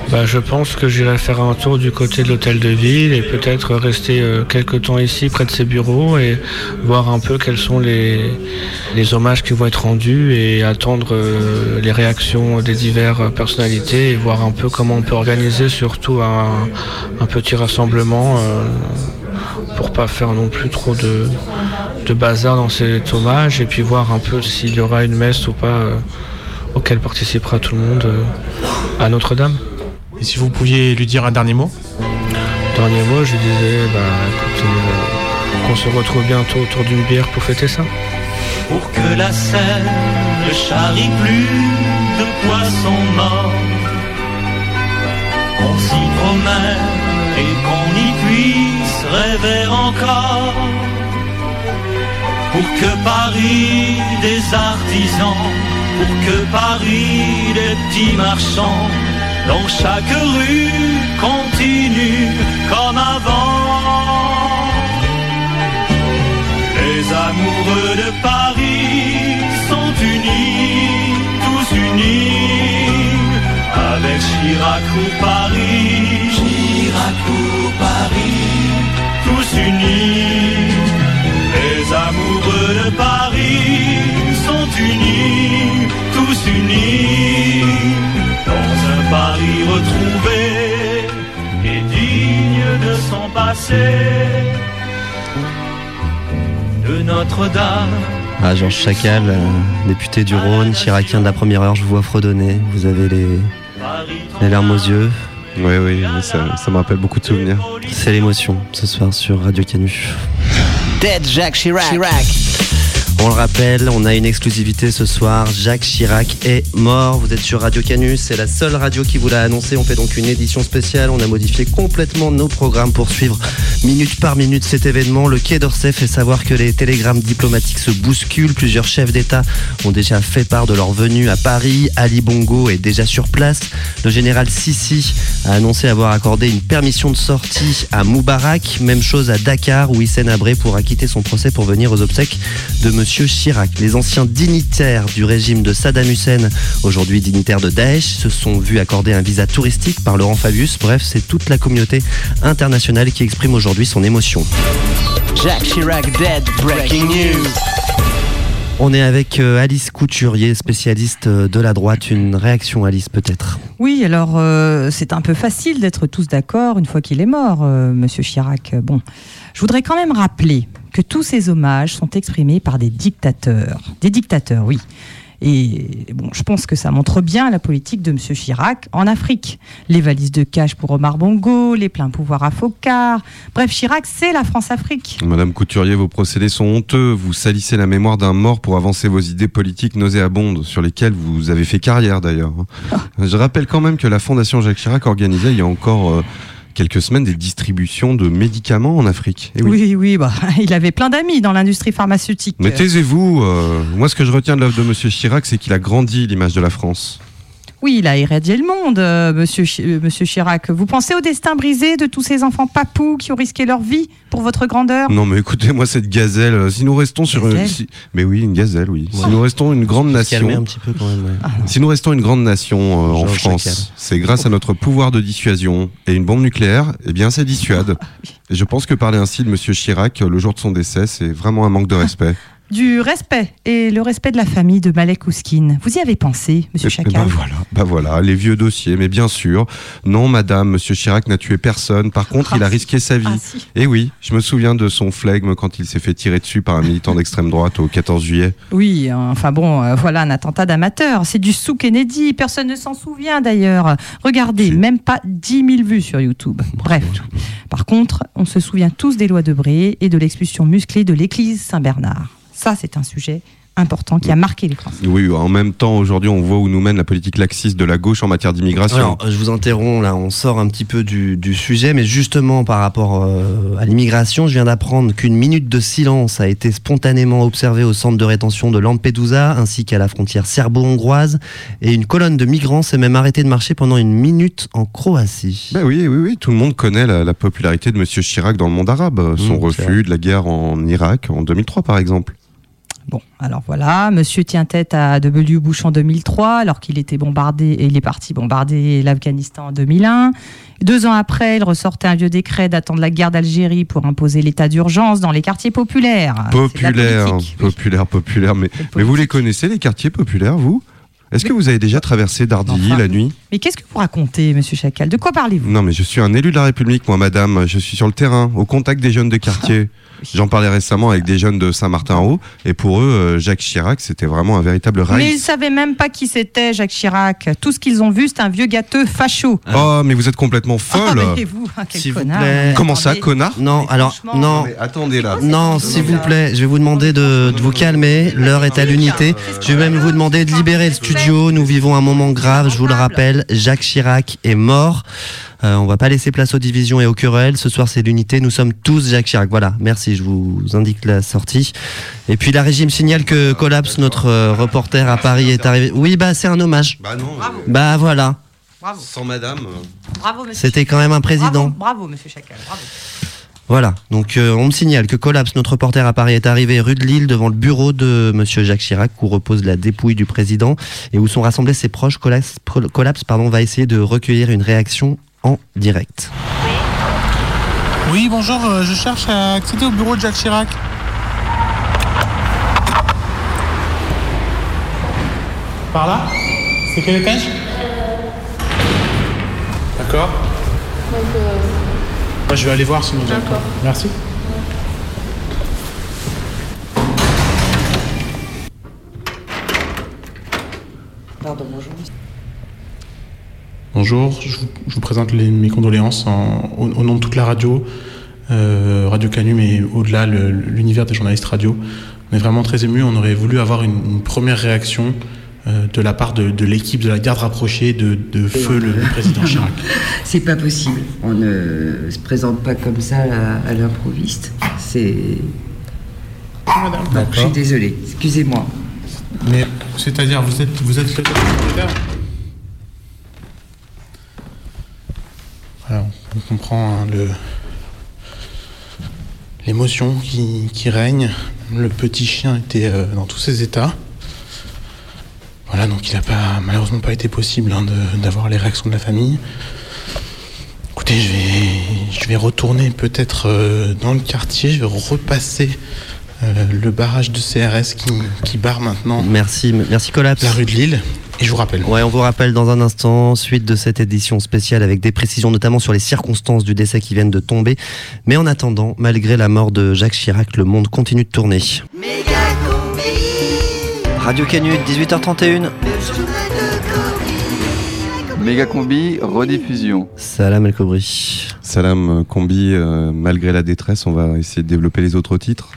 [SPEAKER 26] Bah, je pense que j'irai faire un tour du côté de l'hôtel de ville et peut-être rester euh, quelques temps ici près de ses bureaux et voir un peu quels sont les, les hommages qui vont être rendus et attendre euh, les réactions des diverses personnalités et voir un peu comment on peut organiser surtout un, un petit rassemblement euh, pour pas faire non plus trop de, de bazar dans cet hommage et puis voir un peu s'il y aura une messe ou pas euh, auquel participera tout le monde euh, à Notre-Dame.
[SPEAKER 9] Et si vous pouviez lui dire un dernier mot?
[SPEAKER 26] Dernier mot, je disais, bah écoute, euh, qu'on se retrouve bientôt autour d'une bière pour fêter ça.
[SPEAKER 28] Pour que la Seine ne charrie plus de poissons morts Qu'on s'y promène et qu'on y puisse rêver encore Pour que Paris des artisans Pour que Paris des petits marchands Dans chaque rue continue comme avant. Les amoureux de Paris sont unis, tous unis, avec Chirac ou Paris, Chirac ou Paris, tous unis. Les amoureux de Paris unis, tous unis, dans un Paris retrouvé et digne de son passé de Notre-Dame.
[SPEAKER 7] Ah, Georges Chacal, euh, député du Rhône, chiracien de la première heure, je vous vois fredonner. Vous avez les, les larmes aux yeux.
[SPEAKER 8] Oui, oui, oui, ça, ça me rappelle beaucoup de souvenirs.
[SPEAKER 7] C'est l'émotion ce soir sur Radio Canu.
[SPEAKER 12] Dead Jacques Chirac. Chirac.
[SPEAKER 7] On le rappelle, on a une exclusivité ce soir. Jacques Chirac est mort. Vous êtes sur Radio Canus, c'est la seule radio qui vous l'a annoncé. On fait donc une édition spéciale. On a modifié complètement nos programmes pour suivre minute par minute cet événement. Le Quai d'Orsay fait savoir que les télégrammes diplomatiques se bousculent. Plusieurs chefs d'État ont déjà fait part de leur venue à Paris. Ali Bongo est déjà sur place. Le général Sissi a annoncé avoir accordé une permission de sortie à Moubarak. Même chose à Dakar où Hissène Abré pourra quitter son procès pour venir aux obsèques de Monsieur Chirac. Les anciens dignitaires du régime de Saddam Hussein, aujourd'hui dignitaires de Daesh, se sont vus accorder un visa touristique par Laurent Fabius. Bref, c'est toute la communauté internationale qui exprime aujourd'hui son émotion.
[SPEAKER 12] Jacques Chirac dead. Breaking news.
[SPEAKER 7] On est avec euh, Alice Couturier, spécialiste euh, de la droite. Une réaction, Alice, peut-être?
[SPEAKER 13] Oui, alors euh, c'est un peu facile d'être tous d'accord une fois qu'il est mort, euh, Monsieur Chirac. Bon, je voudrais quand même rappeler que tous ces hommages sont exprimés par des dictateurs. Des dictateurs, oui. Et bon, je pense que ça montre bien la politique de M. Chirac en Afrique. Les valises de cash pour Omar Bongo, les pleins pouvoirs à Focard. Bref, Chirac, c'est la France-Afrique.
[SPEAKER 8] Madame Couturier, vos procédés sont honteux. Vous salissez la mémoire d'un mort pour avancer vos idées politiques nauséabondes, sur lesquelles vous avez fait carrière d'ailleurs. Je rappelle quand même que la Fondation Jacques Chirac organisait il y a encore euh, quelques semaines des distributions de médicaments en Afrique. Eh oui.
[SPEAKER 13] Oui, oui, bah, (laughs) il avait plein d'amis dans l'industrie pharmaceutique.
[SPEAKER 8] Mais taisez-vous. euh, moi, ce que je retiens de l'œuvre de Monsieur Chirac, c'est qu'il a grandi l'image de la France.
[SPEAKER 13] Oui, il a irradié le monde, euh, monsieur, Chi- euh, monsieur Chirac. Vous pensez au destin brisé de tous ces enfants papous qui ont risqué leur vie pour votre grandeur?
[SPEAKER 8] Non, mais écoutez-moi cette gazelle. euh, Si nous restons sur une,
[SPEAKER 13] Gazelle
[SPEAKER 8] si- mais oui, une gazelle, oui. Si
[SPEAKER 7] Ouais.
[SPEAKER 8] nous restons une grande nation,
[SPEAKER 7] un petit peu quand même. ouais.
[SPEAKER 8] si nous restons une grande nation euh, en
[SPEAKER 7] Georges
[SPEAKER 8] France, c'est grâce à notre pouvoir de dissuasion et une bombe nucléaire. Eh bien, ça dissuade. Et je pense que parler ainsi de Monsieur Chirac euh, le jour de son décès, c'est vraiment un manque de respect. (laughs)
[SPEAKER 13] Du respect et le respect de la famille de Malek Ouskine. Vous y avez pensé, monsieur
[SPEAKER 8] Eh
[SPEAKER 13] Chacal
[SPEAKER 8] ben voilà, bah voilà, les vieux dossiers. Mais bien sûr, non, madame, monsieur Chirac n'a tué personne. Par contre, il a risqué sa vie.
[SPEAKER 13] Ah, si.
[SPEAKER 8] Et oui, je me souviens de son flegme quand il s'est fait tirer dessus par un militant d'extrême droite au 14 juillet.
[SPEAKER 13] Oui, enfin bon, euh, voilà un attentat d'amateur. C'est du sous Kennedy. Personne ne s'en souvient d'ailleurs. Regardez, même pas 10 000 vues sur YouTube. Bref. Par contre, on se souvient tous des lois de Bré et de l'expulsion musclée de l'église Saint-Bernard. Ça, c'est un sujet important qui a marqué les Français.
[SPEAKER 8] Oui, en même temps, aujourd'hui, on voit où nous mène la politique laxiste de la gauche en matière d'immigration.
[SPEAKER 7] Alors, je vous interromps là, on sort un petit peu du, du sujet, mais justement par rapport euh, à l'immigration, je viens d'apprendre qu'une minute de silence a été spontanément observée au centre de rétention de Lampedusa, ainsi qu'à la frontière serbo-hongroise, et une colonne de migrants s'est même arrêtée de marcher pendant une minute en Croatie.
[SPEAKER 8] Ben oui, oui, oui, tout le monde connaît la, la popularité de Monsieur Chirac dans le monde arabe, son
[SPEAKER 7] Mmh,
[SPEAKER 8] refus de la guerre en Irak en 2003, par exemple.
[SPEAKER 13] Bon, alors voilà, monsieur tient tête à W. Bush en 2003, alors qu'il était bombardé, et il est parti bombarder l'Afghanistan en 2001. Deux ans après, il ressortait un vieux décret datant de la guerre d'Algérie pour imposer l'état d'urgence dans les quartiers populaires.
[SPEAKER 8] Populaire, populaire, populaire. Mais, mais vous les connaissez, les quartiers populaires, vous? Est-ce que vous avez déjà traversé Dardilly
[SPEAKER 13] Enfin.
[SPEAKER 8] la nuit?
[SPEAKER 13] Mais qu'est-ce que vous racontez, monsieur Chacal? De quoi parlez-vous?
[SPEAKER 8] Non, mais je suis un élu de la République, moi, madame. Je suis sur le terrain, au contact des jeunes de quartier. (laughs) J'en parlais récemment avec des jeunes de Saint-Martin-en-Haut, et pour eux, euh, Jacques Chirac, c'était vraiment un véritable
[SPEAKER 13] Mais ils
[SPEAKER 8] raïs.
[SPEAKER 13] savaient même pas qui c'était, Jacques Chirac. Tout ce qu'ils ont vu, c'est un vieux gâteux facho.
[SPEAKER 8] Oh, mais vous êtes complètement folle
[SPEAKER 13] mais vous, quel
[SPEAKER 7] S'il vous
[SPEAKER 13] connard.
[SPEAKER 7] plaît.
[SPEAKER 8] Comment ça, connard?
[SPEAKER 7] Non, alors, non.
[SPEAKER 8] Mais attendez là.
[SPEAKER 7] Non, s'il vous plaît, je vais vous demander de, de vous calmer. L'heure est à l'unité. Je vais même vous demander de libérer le studio. Nous vivons un moment grave, je vous le rappelle. Jacques Chirac est mort. Euh, on va pas laisser place aux divisions et aux querelles. Ce soir, c'est l'unité. Nous sommes tous Jacques Chirac. Voilà, merci. Je vous indique la sortie. Et puis, la régime signale que Collapse, notre euh, reporter à Paris, est arrivé. Oui, bah, c'est un hommage.
[SPEAKER 8] Bah non,
[SPEAKER 7] Bah, voilà.
[SPEAKER 13] Bravo.
[SPEAKER 8] sans madame. euh,
[SPEAKER 13] Bravo, monsieur.
[SPEAKER 7] C'était quand même un président.
[SPEAKER 13] Bravo, bravo, monsieur Chacal. Bravo.
[SPEAKER 7] Voilà, donc euh, on me signale que Collapse, notre reporter à Paris, est arrivé rue de Lille devant le bureau de Monsieur Jacques Chirac où repose la dépouille du président et où sont rassemblés ses proches. Collapse, Pro- Collapse pardon, va essayer de recueillir une réaction en direct.
[SPEAKER 9] Oui, bonjour, euh, je cherche à accéder au bureau de Jacques Chirac. Par là C'est quel étage D'accord. Bah, je vais aller voir sinon. D'accord. Merci. Bonjour, je vous, je vous présente les- mes condoléances en- au, au nom de toute la radio, euh, Radio Canu, mais au-delà, l'univers des journalistes radio. On est vraiment très ému. On aurait voulu avoir une, une première réaction euh, de la part de, de l'équipe de la garde rapprochée de, de feu le, le président Chirac. (laughs)
[SPEAKER 29] C'est pas possible. On ne se présente pas comme ça à, à l'improviste. C'est. Je suis désolée. Excusez-moi.
[SPEAKER 9] Mais c'est-à-dire, vous êtes, vous êtes le secrétaire Voilà, on comprend hein, le l'émotion qui, qui règne. Le petit chien était euh, dans tous ses états. Voilà, donc il n'a pas malheureusement pas été possible hein, de- d'avoir les réactions de la famille. Écoutez, je vais, je vais retourner peut-être euh, dans le quartier, je vais repasser euh, le barrage de CRS qui, qui barre maintenant.
[SPEAKER 7] Merci, merci Collapse.
[SPEAKER 9] La rue de Lille. Et je vous rappelle.
[SPEAKER 7] Ouais, on vous rappelle dans un instant, suite de cette édition spéciale avec des précisions notamment sur les circonstances du décès qui viennent de tomber. Mais en attendant, malgré la mort de Jacques Chirac, le monde continue de tourner. Radio Canut, 18h31.
[SPEAKER 14] Méga combi, rediffusion.
[SPEAKER 7] Salam El Kobri.
[SPEAKER 8] Salam Combi, euh, malgré la détresse, on va essayer de développer les autres titres.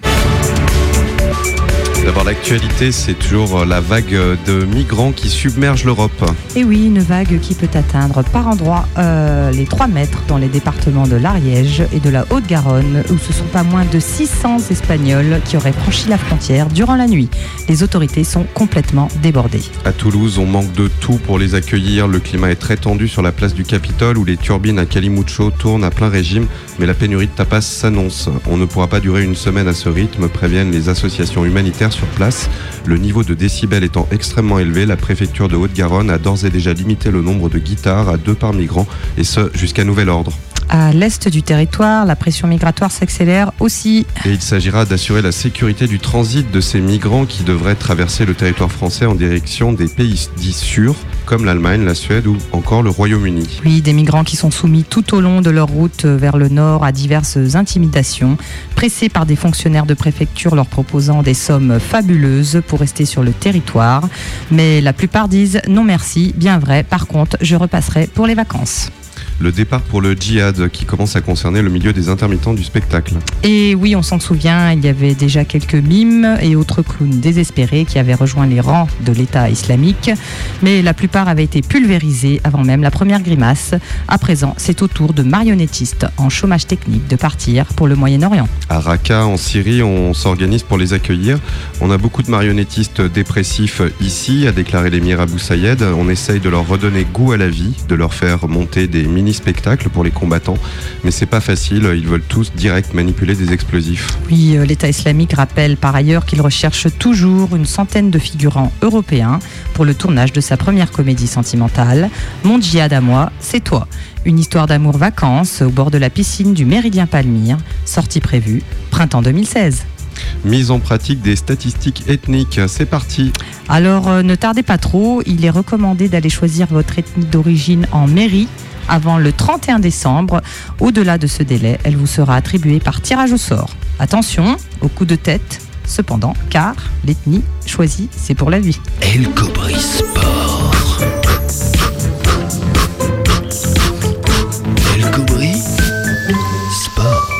[SPEAKER 8] D'abord, l'actualité, c'est toujours euh, la vague de migrants qui submergent l'Europe.
[SPEAKER 13] Et oui, une vague qui peut atteindre par endroits euh, les 3 mètres dans les départements de l'Ariège et de la Haute-Garonne, où ce sont pas moins de 600 Espagnols qui auraient franchi la frontière durant la nuit. Les autorités sont complètement débordées.
[SPEAKER 8] À Toulouse, on manque de tout pour les accueillir. Le climat est très tendu sur la place du Capitole où les turbines à Calimucho tournent à plein régime, mais la pénurie de tapas s'annonce. On ne pourra pas durer une semaine à ce rythme, préviennent les associations humanitaires sur place. Le niveau de décibels étant extrêmement élevé, la préfecture de Haute-Garonne a d'ores et déjà limité le nombre de guitares à deux par migrant, et ce jusqu'à nouvel ordre.
[SPEAKER 13] À l'est du territoire, la pression migratoire s'accélère aussi.
[SPEAKER 8] Et il s'agira d'assurer la sécurité du transit de ces migrants qui devraient traverser le territoire français en direction des pays dits sûrs, comme l'Allemagne, la Suède ou encore le Royaume-Uni.
[SPEAKER 13] Oui, des migrants qui sont soumis tout au long de leur route vers le nord à diverses intimidations, pressés par des fonctionnaires de préfecture leur proposant des sommes fabuleuses pour rester sur le territoire. Mais la plupart disent non merci, bien vrai, par contre, je repasserai pour les vacances.
[SPEAKER 8] Le départ pour le djihad qui commence à concerner le milieu des intermittents du spectacle.
[SPEAKER 13] Et oui, on s'en souvient, il y avait déjà quelques mimes et autres clowns désespérés qui avaient rejoint les rangs de l'État islamique, mais la plupart avaient été pulvérisés avant même la première grimace. À présent, c'est au tour de marionnettistes en chômage technique de partir pour le Moyen-Orient.
[SPEAKER 8] À Raqqa, en Syrie, on s'organise pour les accueillir. On a beaucoup de marionnettistes dépressifs ici, a déclaré l'émir Abou Sayed. On essaye de leur redonner goût à la vie, de leur faire monter des mini-spectacles pour les combattants. Mais c'est pas facile, ils veulent tous direct manipuler des explosifs.
[SPEAKER 13] Oui, euh, l'État islamique rappelle par ailleurs qu'il recherche toujours une centaine de figurants européens pour le tournage de sa première comédie sentimentale, Mon djihad à moi, c'est toi. Une histoire d'amour vacances au bord de la piscine du Méridien Palmyre, sortie prévue printemps 2016.
[SPEAKER 8] Mise en pratique des statistiques ethniques, c'est parti.
[SPEAKER 13] Alors euh, ne tardez pas trop, il est recommandé d'aller choisir votre ethnie d'origine en mairie avant le 31 décembre. Au-delà de ce délai, elle vous sera attribuée par tirage au sort. Attention au coup de tête, cependant, car l'ethnie choisie, c'est pour la vie.
[SPEAKER 28] El Cobri Sport. El Cobri Sport.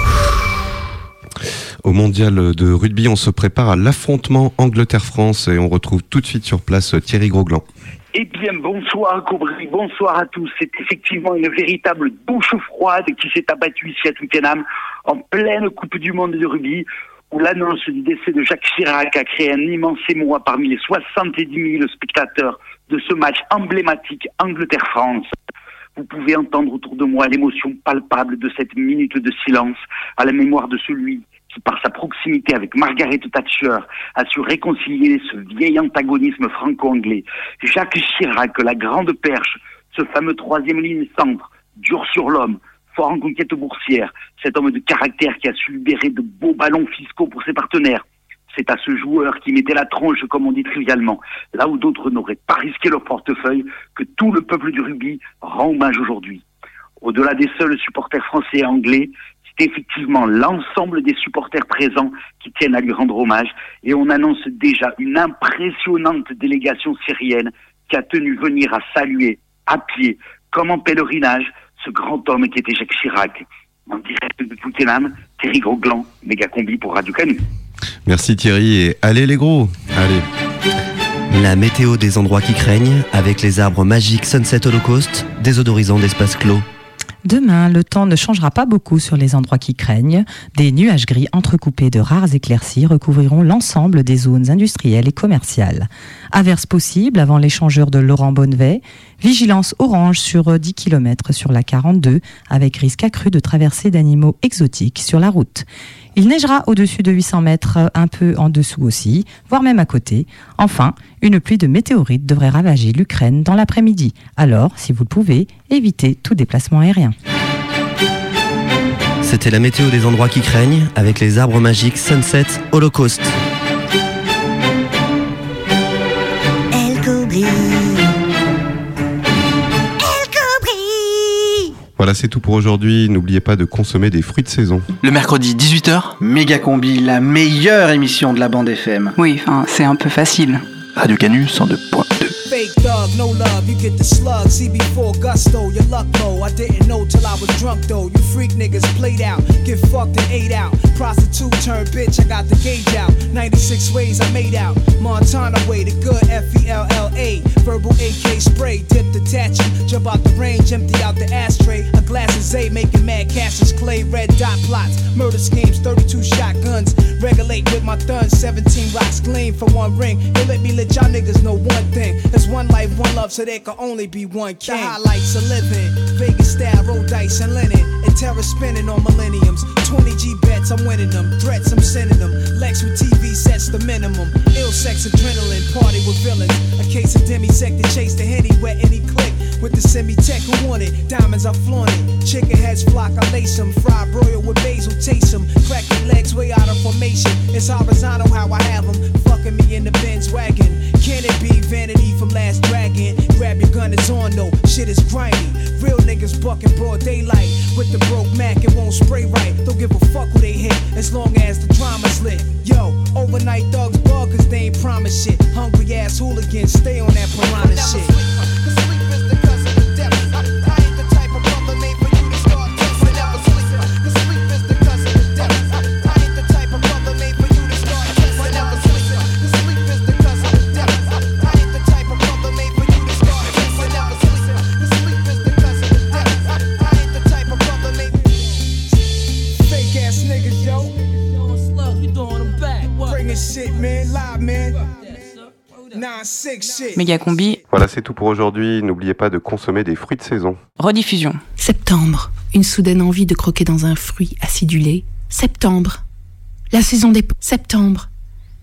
[SPEAKER 8] Au mondial de rugby, on se prépare à l'affrontement Angleterre-France et on retrouve tout de suite sur place Thierry Grosglan.
[SPEAKER 30] Eh bien, bonsoir Cobry, bonsoir à tous. C'est effectivement une véritable douche froide qui s'est abattue ici à Twickenham en pleine Coupe du Monde de rugby où l'annonce du décès de Jacques Chirac a créé un immense émoi parmi les 70 000 spectateurs de ce match emblématique Angleterre-France. Vous pouvez entendre autour de moi l'émotion palpable de cette minute de silence à la mémoire de celui qui, par sa proximité avec Margaret Thatcher, a su réconcilier ce vieil antagonisme franco-anglais. Jacques Chirac, la grande perche, ce fameux troisième ligne centre, dur sur l'homme, fort en conquête boursière, cet homme de caractère qui a su libérer de beaux ballons fiscaux pour ses partenaires. C'est à ce joueur qui mettait la tronche, comme on dit trivialement, là où d'autres n'auraient pas risqué leur portefeuille, que tout le peuple du rugby rend hommage aujourd'hui. Au-delà des seuls supporters français et anglais, c'est effectivement l'ensemble des supporters présents qui tiennent à lui rendre hommage et on annonce déjà une impressionnante délégation syrienne qui a tenu venir à saluer à pied comme en pèlerinage, ce grand homme qui était Jacques Chirac. En direct de Twickenham, Thierry Grosglan, méga combi pour Radio Canu.
[SPEAKER 8] Merci Thierry et allez les gros. Allez.
[SPEAKER 7] La météo des endroits qui craignent, avec les arbres magiques Sunset Holocaust, désodorisant d'espaces clos.
[SPEAKER 13] Demain, le temps ne changera pas beaucoup sur les endroits qui craignent. Des nuages gris entrecoupés de rares éclaircies recouvriront l'ensemble des zones industrielles et commerciales. Averses possibles avant l'échangeur de Laurent Bonnevet. Vigilance orange sur 10 km sur la 42, avec risque accru de traversée d'animaux exotiques sur la route. Il neigera au-dessus de 800 mètres, un peu en dessous aussi, voire même à côté. Enfin, une pluie de météorites devrait ravager l'Ukraine dans l'après-midi. Alors, si vous le pouvez, évitez tout déplacement aérien.
[SPEAKER 7] C'était la météo des endroits qui craignent, avec les arbres magiques Sunset Holocaust.
[SPEAKER 8] Voilà, c'est tout pour aujourd'hui. N'oubliez pas de consommer des fruits de saison.
[SPEAKER 31] Le mercredi 18h, Méga Combi, la meilleure émission de la bande FM.
[SPEAKER 32] Oui, enfin, c'est un peu facile.
[SPEAKER 31] Radio Canu 102.2.
[SPEAKER 33] Fake thug, no love, you get the slug. CB4 gusto, your luck low. I didn't know till I was drunk though. You freak niggas played out, get fucked and ate out. Prostitute turn bitch, I got the gauge out. 96 ways I made out. Montana way, the good F E L L A. Verbal AK spray, out the range, empty out the ashtray. A glass of Zay, making mad cashes, clay, red dot plots. Murder schemes, 32 shotguns. Regulate with my thuns, 17 rocks gleam for one ring. They let me let y'all niggas know one thing. There's one life, one love, so there can only be one king. The highlights of living, Vegas style, roll dice and linen. And terror spinning on millenniums. 20 G bets, I'm winning them. Threats, I'm sending them. Lex with TV sets the minimum. Ill sex, adrenaline, party with villains. A case of demisec to chase the henny where any. With the semi tech who want it. Diamonds, I flaunt it. Chicken heads flock, I lace them. Fried broil with basil, taste them. Crack legs way out of formation. It's horizontal how I have them. Fucking me in the Benz wagon. Can it be vanity from last dragon? Grab your gun, it's on though. Shit is grimy. Real niggas bucking broad daylight. With the broke Mac, it won't spray right. Don't give a fuck who they hit, as long as the drama's lit. Yo, overnight thugs bug, cause they ain't promise shit. Hungry ass hooligans, stay on that piranha shit. 9-6 shit.
[SPEAKER 32] Méga combi,
[SPEAKER 8] Voilà, c'est tout pour aujourd'hui. N'oubliez pas de consommer des fruits de saison.
[SPEAKER 32] rediffusion.
[SPEAKER 34] Septembre, une soudaine envie de croquer dans un fruit acidulé. Septembre, la saison des pommes. Septembre,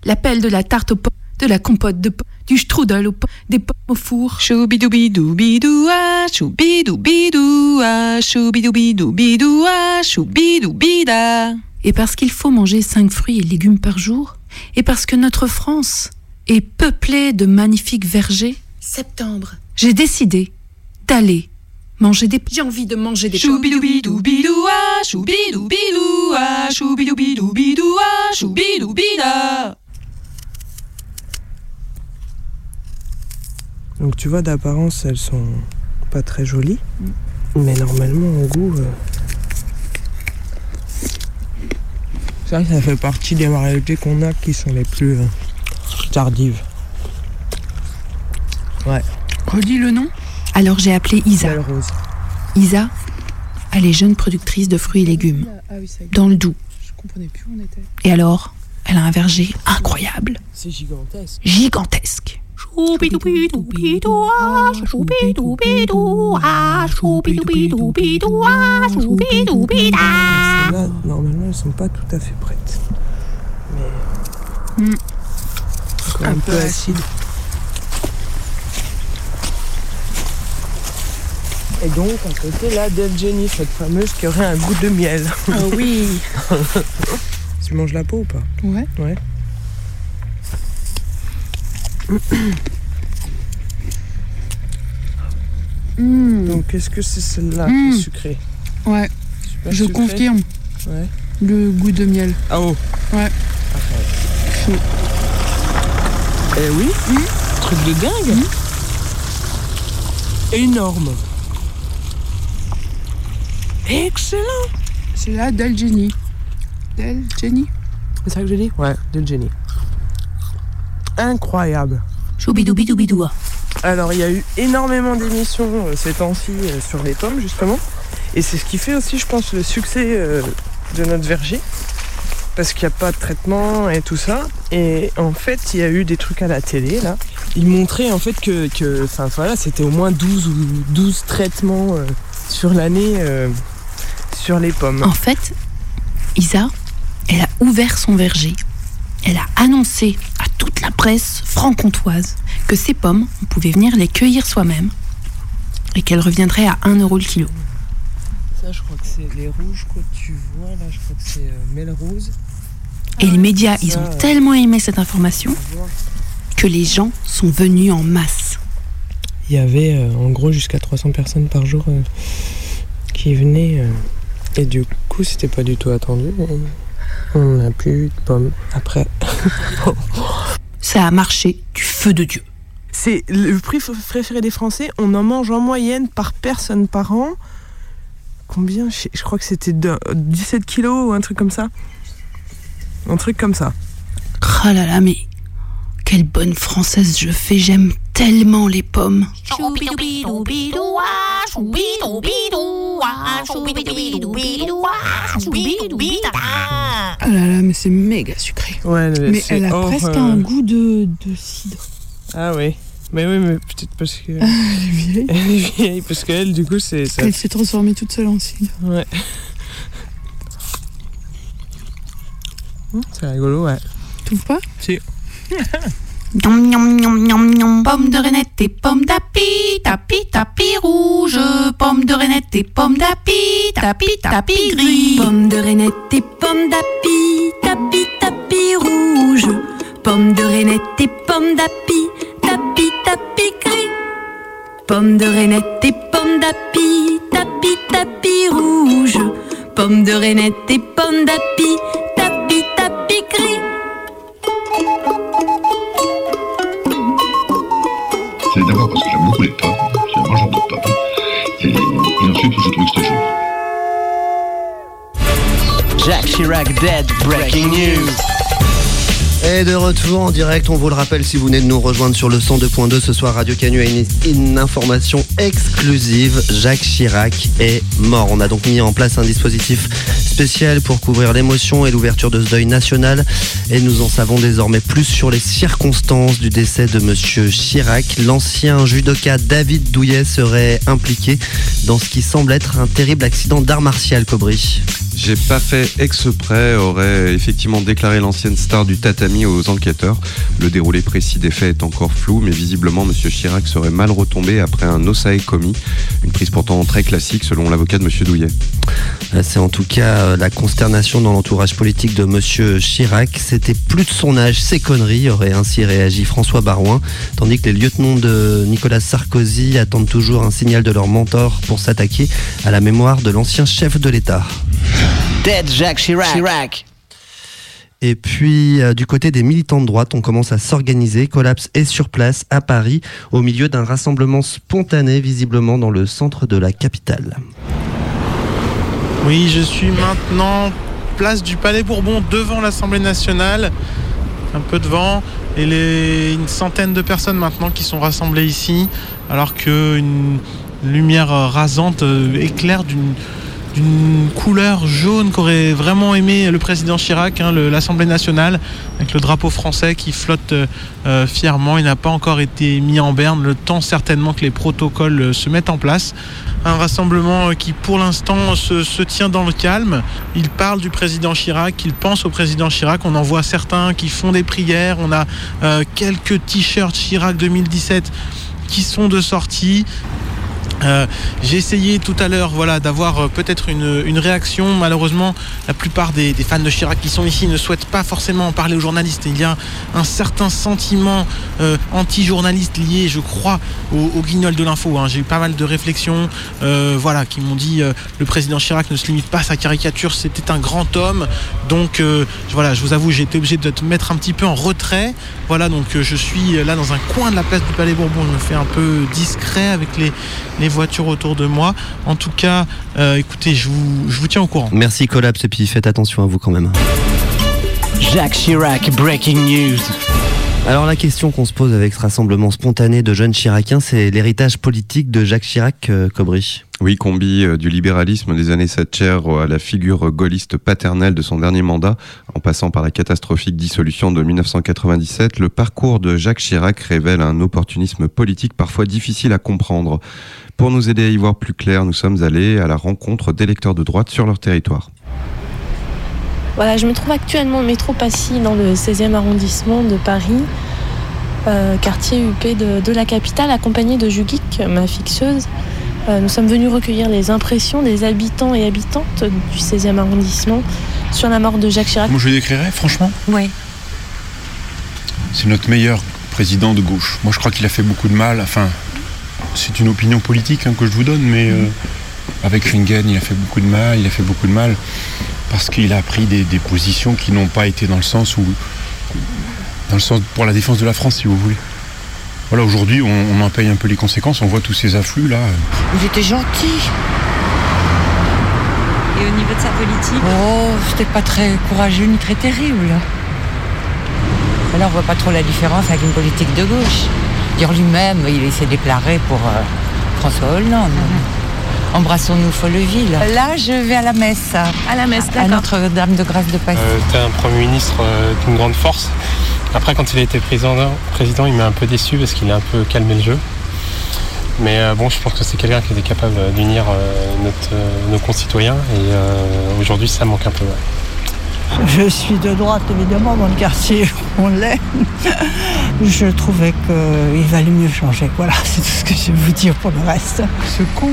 [SPEAKER 34] l'appel de la tarte aux pommes, de la compote de pommes, du strudel aux pommes, des pommes au four. Choubidoubidoubidoua, choubidoubidouaa, choubidoubidoubidoua, choubidoubida. Et parce qu'il faut manger cinq fruits et légumes par jour, et parce que notre France est peuplée de magnifiques vergers, septembre, j'ai décidé d'aller manger des J'ai envie de manger des Choubidoubidoubidoua, choubidoubidoubidoua, choubidoubida.
[SPEAKER 35] Donc tu vois, d'apparence, elles sont pas très jolies. Mais normalement, au goût... euh, que ça fait partie des variétés qu'on a qui sont les plus euh, tardives. Ouais.
[SPEAKER 34] Redis le nom Alors j'ai appelé Isa. Isa, elle est jeune productrice de fruits et légumes, dans le Doubs.
[SPEAKER 35] Je comprenais plus où on était.
[SPEAKER 34] Et alors, elle a un verger incroyable,
[SPEAKER 35] C'est gigantesque.
[SPEAKER 34] gigantesque.
[SPEAKER 35] Normalement, elles sont pas tout à fait prêtes. Mais. Un, peu acide. Et donc, à côté là, Del Jenny, cette fameuse qui aurait un goût de miel.
[SPEAKER 34] Oh oui. (laughs)
[SPEAKER 35] tu manges la peau ou pas?
[SPEAKER 34] Ouais.
[SPEAKER 35] Ouais. (coughs) Donc, est-ce que c'est celle-là qui
[SPEAKER 34] Mm.
[SPEAKER 35] est sucrée?
[SPEAKER 34] Ouais,
[SPEAKER 35] Super
[SPEAKER 34] je
[SPEAKER 35] sucrée
[SPEAKER 34] confirme.
[SPEAKER 35] Ouais.
[SPEAKER 34] Le goût de miel.
[SPEAKER 35] Ah oh
[SPEAKER 34] Ouais. Chaud.
[SPEAKER 35] Eh oui
[SPEAKER 34] Mm.
[SPEAKER 35] Truc de dingue Énorme Excellent
[SPEAKER 36] C'est là Del Jenny. Del Jenny
[SPEAKER 35] C'est ça que j'ai dit? Ouais, Del Jenny. Incroyable.
[SPEAKER 37] Choubidoubidoubidou.
[SPEAKER 35] Alors, il y a eu énormément d'émissions euh, ces temps-ci euh, sur les pommes, justement. Et c'est ce qui fait aussi, je pense, le succès euh, de notre verger. Parce qu'il n'y a pas de traitement et tout ça. Et en fait, il y a eu des trucs à la télé, là. Ils montraient, en fait, que, que enfin, voilà, c'était au moins 12 ou 12 traitements euh, sur l'année euh, sur les pommes.
[SPEAKER 37] En fait, Isa, elle a ouvert son verger. Elle a annoncé à toute la presse franc-comtoise que ces pommes, on pouvait venir les cueillir soi-même et qu'elles reviendraient à 1 euro le kilo.
[SPEAKER 35] Ça, je crois que c'est les rouges que tu vois, là, je crois que c'est euh, Melrose.
[SPEAKER 37] Et les médias, ils ont tellement aimé cette information que les gens sont venus en masse.
[SPEAKER 35] Il y avait euh, en gros jusqu'à 300 personnes par jour euh, qui venaient. euh, et du coup, c'était pas du tout attendu. on n'a plus eu de pommes après. (laughs)
[SPEAKER 37] Ça a marché du feu de Dieu.
[SPEAKER 35] C'est le prix préféré des Français. On en mange en moyenne par personne par an. Combien? Je, crois que c'était de- 17 kilos ou un truc comme ça. Un truc comme ça.
[SPEAKER 37] Oh là là, mais quelle bonne française je fais, j'aime tellement les pommes.
[SPEAKER 36] Ah là là, mais c'est méga sucré.
[SPEAKER 35] Ouais,
[SPEAKER 36] Mais elle a presque
[SPEAKER 35] euh,
[SPEAKER 36] un goût de, de cidre.
[SPEAKER 35] Ah oui. Mais oui, mais peut-être parce que.
[SPEAKER 36] Elle est vieille.
[SPEAKER 35] Elle est vieille, parce qu'elle, du coup, c'est. ça-
[SPEAKER 36] Elle s'est transformée toute seule en cidre.
[SPEAKER 35] Ouais. Hum, C'est rigolo, ouais.
[SPEAKER 36] Tu trouves pas?
[SPEAKER 35] Si. (laughs)
[SPEAKER 37] Nom, nom, nom, nom, nom. Pommes de Renette et pommes d'api, tapis, tapis rouge. Pommes de Renette et pommes d'api, tapis, tapis gris.
[SPEAKER 38] Pommes de Renette et pommes d'api, tapis, tapis rouge. Pommes de Renette et pommes d'api, tapis, tapis gris. Pommes de Renette et pommes d'api, tapis, tapis rouge. Pommes de Renette et pommes d'api.
[SPEAKER 39] C'est d'abord parce que j'aime beaucoup les pommes, je suis un mangeur de pommes, et, et ensuite je trouve que c'est joli.
[SPEAKER 4] Jacques Chirac dead. Breaking news.
[SPEAKER 7] Et de retour en direct, on vous le rappelle si vous venez de nous rejoindre sur le 102.2 ce soir, Radio Canu a une, information exclusive. Jacques Chirac est mort. On a donc mis en place un dispositif spécial pour couvrir l'émotion et l'ouverture de ce deuil national. Et nous en savons désormais plus sur les circonstances du décès de Monsieur Chirac. L'ancien judoka David Douillet serait impliqué dans ce qui semble être un terrible accident d'art martial, Cobry.
[SPEAKER 8] J'ai pas fait exprès, aurait effectivement déclaré l'ancienne star du tatami aux enquêteurs. Le déroulé précis des faits est encore flou, mais visiblement M. Chirac serait mal retombé après un osae commis, une prise pourtant très classique selon l'avocat de M. Douillet.
[SPEAKER 7] Euh, C'est en tout cas euh, la consternation dans l'entourage politique de Monsieur Chirac. C'était plus de son âge, ces conneries, aurait ainsi réagi François Barouin, tandis que les lieutenants de Nicolas Sarkozy attendent toujours un signal de leur mentor pour s'attaquer à la mémoire de l'ancien chef de l'État.
[SPEAKER 4] Dead Jacques Chirac. Chirac.
[SPEAKER 7] Et puis, euh, du côté des militants de droite, on commence à s'organiser. Collapse est sur place à Paris, au milieu d'un rassemblement spontané, visiblement dans le centre de la capitale.
[SPEAKER 9] Oui, je suis maintenant place du Palais Bourbon devant l'Assemblée nationale, un peu devant, et une centaine de personnes maintenant qui sont rassemblées ici, alors qu'une lumière rasante euh, éclaire d'une d'une couleur jaune qu'aurait vraiment aimé le président Chirac, hein, l'Assemblée nationale, avec le drapeau français qui flotte euh, euh, fièrement. Il n'a pas encore été mis en berne, le temps certainement que les protocoles euh, se mettent en place. Un rassemblement qui pour l'instant se, tient dans le calme. Il parle du président Chirac, il pense au président Chirac. On en voit certains qui font des prières. On a quelques t-shirts Chirac 2017 qui sont de sortie. Euh, J'ai essayé tout à l'heure voilà, d'avoir euh, peut-être une, une réaction. Malheureusement, la plupart des, des fans de Chirac qui sont ici ne souhaitent pas forcément en parler aux journalistes. Il y a un certain sentiment euh, anti-journaliste lié, je crois, au, au guignol de l'info. hein. J'ai eu pas mal de réflexions euh, voilà, qui m'ont dit le président Chirac ne se limite pas à sa caricature, c'était un grand homme. Donc voilà, je vous avoue, j'ai été obligé de te mettre un petit peu en retrait. Voilà, donc je suis là dans un coin de la place du Palais Bourbon. Je me fais un peu discret avec les, les les voitures autour de moi. En tout cas, euh, écoutez, je vous, je vous tiens au courant.
[SPEAKER 7] Merci Collapse et puis faites attention à vous quand même.
[SPEAKER 4] Jacques Chirac, breaking news.
[SPEAKER 7] Alors la question qu'on se pose avec ce rassemblement spontané de jeunes chiraciens, c'est l'héritage politique de Jacques Chirac, euh, Cobry.
[SPEAKER 8] Oui, combi euh, du libéralisme des années Thatcher à la figure gaulliste paternelle de son dernier mandat, en passant par la catastrophique dissolution de 1997, le parcours de Jacques Chirac révèle un opportunisme politique parfois difficile à comprendre. Pour nous aider à y voir plus clair, nous sommes allés à la rencontre d'électeurs de droite sur leur territoire.
[SPEAKER 40] Voilà, je me trouve actuellement au métro Passy dans le 16e arrondissement de Paris, euh, quartier UP de, de la capitale, accompagnée de Jugik, ma fixeuse. Euh, nous sommes venus recueillir les impressions des habitants et habitantes du 16e arrondissement sur la mort de Jacques Chirac.
[SPEAKER 39] Moi, je le décrirais, franchement,
[SPEAKER 40] Ouais.
[SPEAKER 39] c'est notre meilleur président de gauche. Moi, je crois qu'il a fait beaucoup de mal. Enfin, c'est une opinion politique hein, que je vous donne, mais euh, avec Ringen, il a fait beaucoup de mal. Il a fait beaucoup de mal parce qu'il a pris des, des positions qui n'ont pas été dans le sens où, dans le sens pour la défense de la France, si vous voulez. Voilà, aujourd'hui, on, on en paye un peu les conséquences. On voit tous ces afflux là.
[SPEAKER 20] Il était gentil.
[SPEAKER 40] Et au niveau de sa politique?
[SPEAKER 20] Oh, c'était pas très courageux ni très terrible. Là, on voit pas trop la différence avec une politique de gauche. Dire lui-même, il s'est déclaré pour euh, François Hollande. Embrassons-nous Folleville. Là, je vais à la messe.
[SPEAKER 40] À la messe,
[SPEAKER 20] À. Notre-Dame de Grâce de Passy.
[SPEAKER 41] Euh, T'es un Premier ministre euh, d'une grande force. Après, quand il a été président, président il m'a un peu déçu parce qu'il a un peu calmé le jeu. Mais euh, bon, je pense que c'est quelqu'un qui était capable d'unir euh, notre, euh, nos concitoyens et euh, aujourd'hui, ça manque un peu. ouais.
[SPEAKER 42] Je suis de droite, évidemment, dans le quartier où on l'est. Je trouvais qu'il valait mieux changer. Voilà, (laughs) c'est tout ce que je vais vous dire pour le reste. Ce con.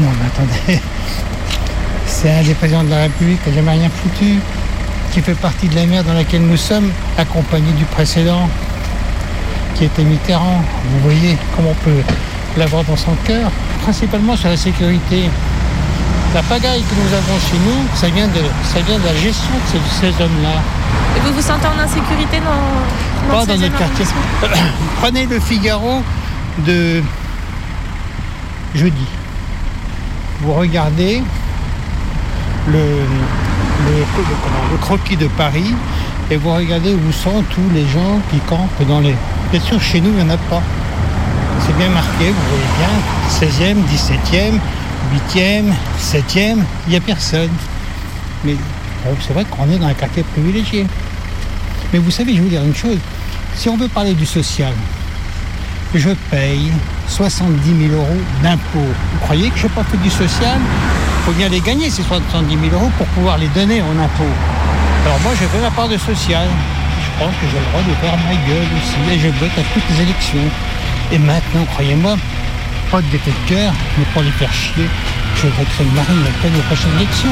[SPEAKER 42] Non, mais attendez. C'est un des présidents de la République qui n'a jamais rien foutu, qui fait partie de la merde dans laquelle nous sommes, accompagné du précédent, qui était Mitterrand. Vous voyez comment on peut l'avoir dans son cœur, principalement sur la sécurité. La pagaille que nous avons chez nous, ça vient de, ça vient de la gestion de ces, ces hommes-là.
[SPEAKER 40] Et vous vous sentez en insécurité dans,
[SPEAKER 42] Pas dans
[SPEAKER 40] 16e
[SPEAKER 42] notre quartier. (coughs) Prenez le Figaro de jeudi. Vous regardez le, le, le- comment, le croquis de Paris et vous regardez où sont tous les gens qui campent dans les. Bien sûr, chez nous, il n'y en a pas. C'est bien marqué, vous voyez bien, 16e, 17e, 8e, 7e, il n'y a personne. Mais c'est vrai qu'on est dans un quartier privilégié. Mais vous savez, je vais vous dire une chose. Si on veut parler du social, je paye 70 000 euros d'impôts. Vous croyez que je n'ai pas fait du social? Il faut bien les gagner, ces 70 000 euros, pour pouvoir les donner en impôts. Alors moi, j'ai fait ma part de social. Je pense que j'ai le droit de faire ma gueule aussi. Et je vote à toutes les élections. Et maintenant, croyez-moi, pas de gaieté de cœur, mais pour les faire chier, je voterai Marine Le Pen aux prochaines élections.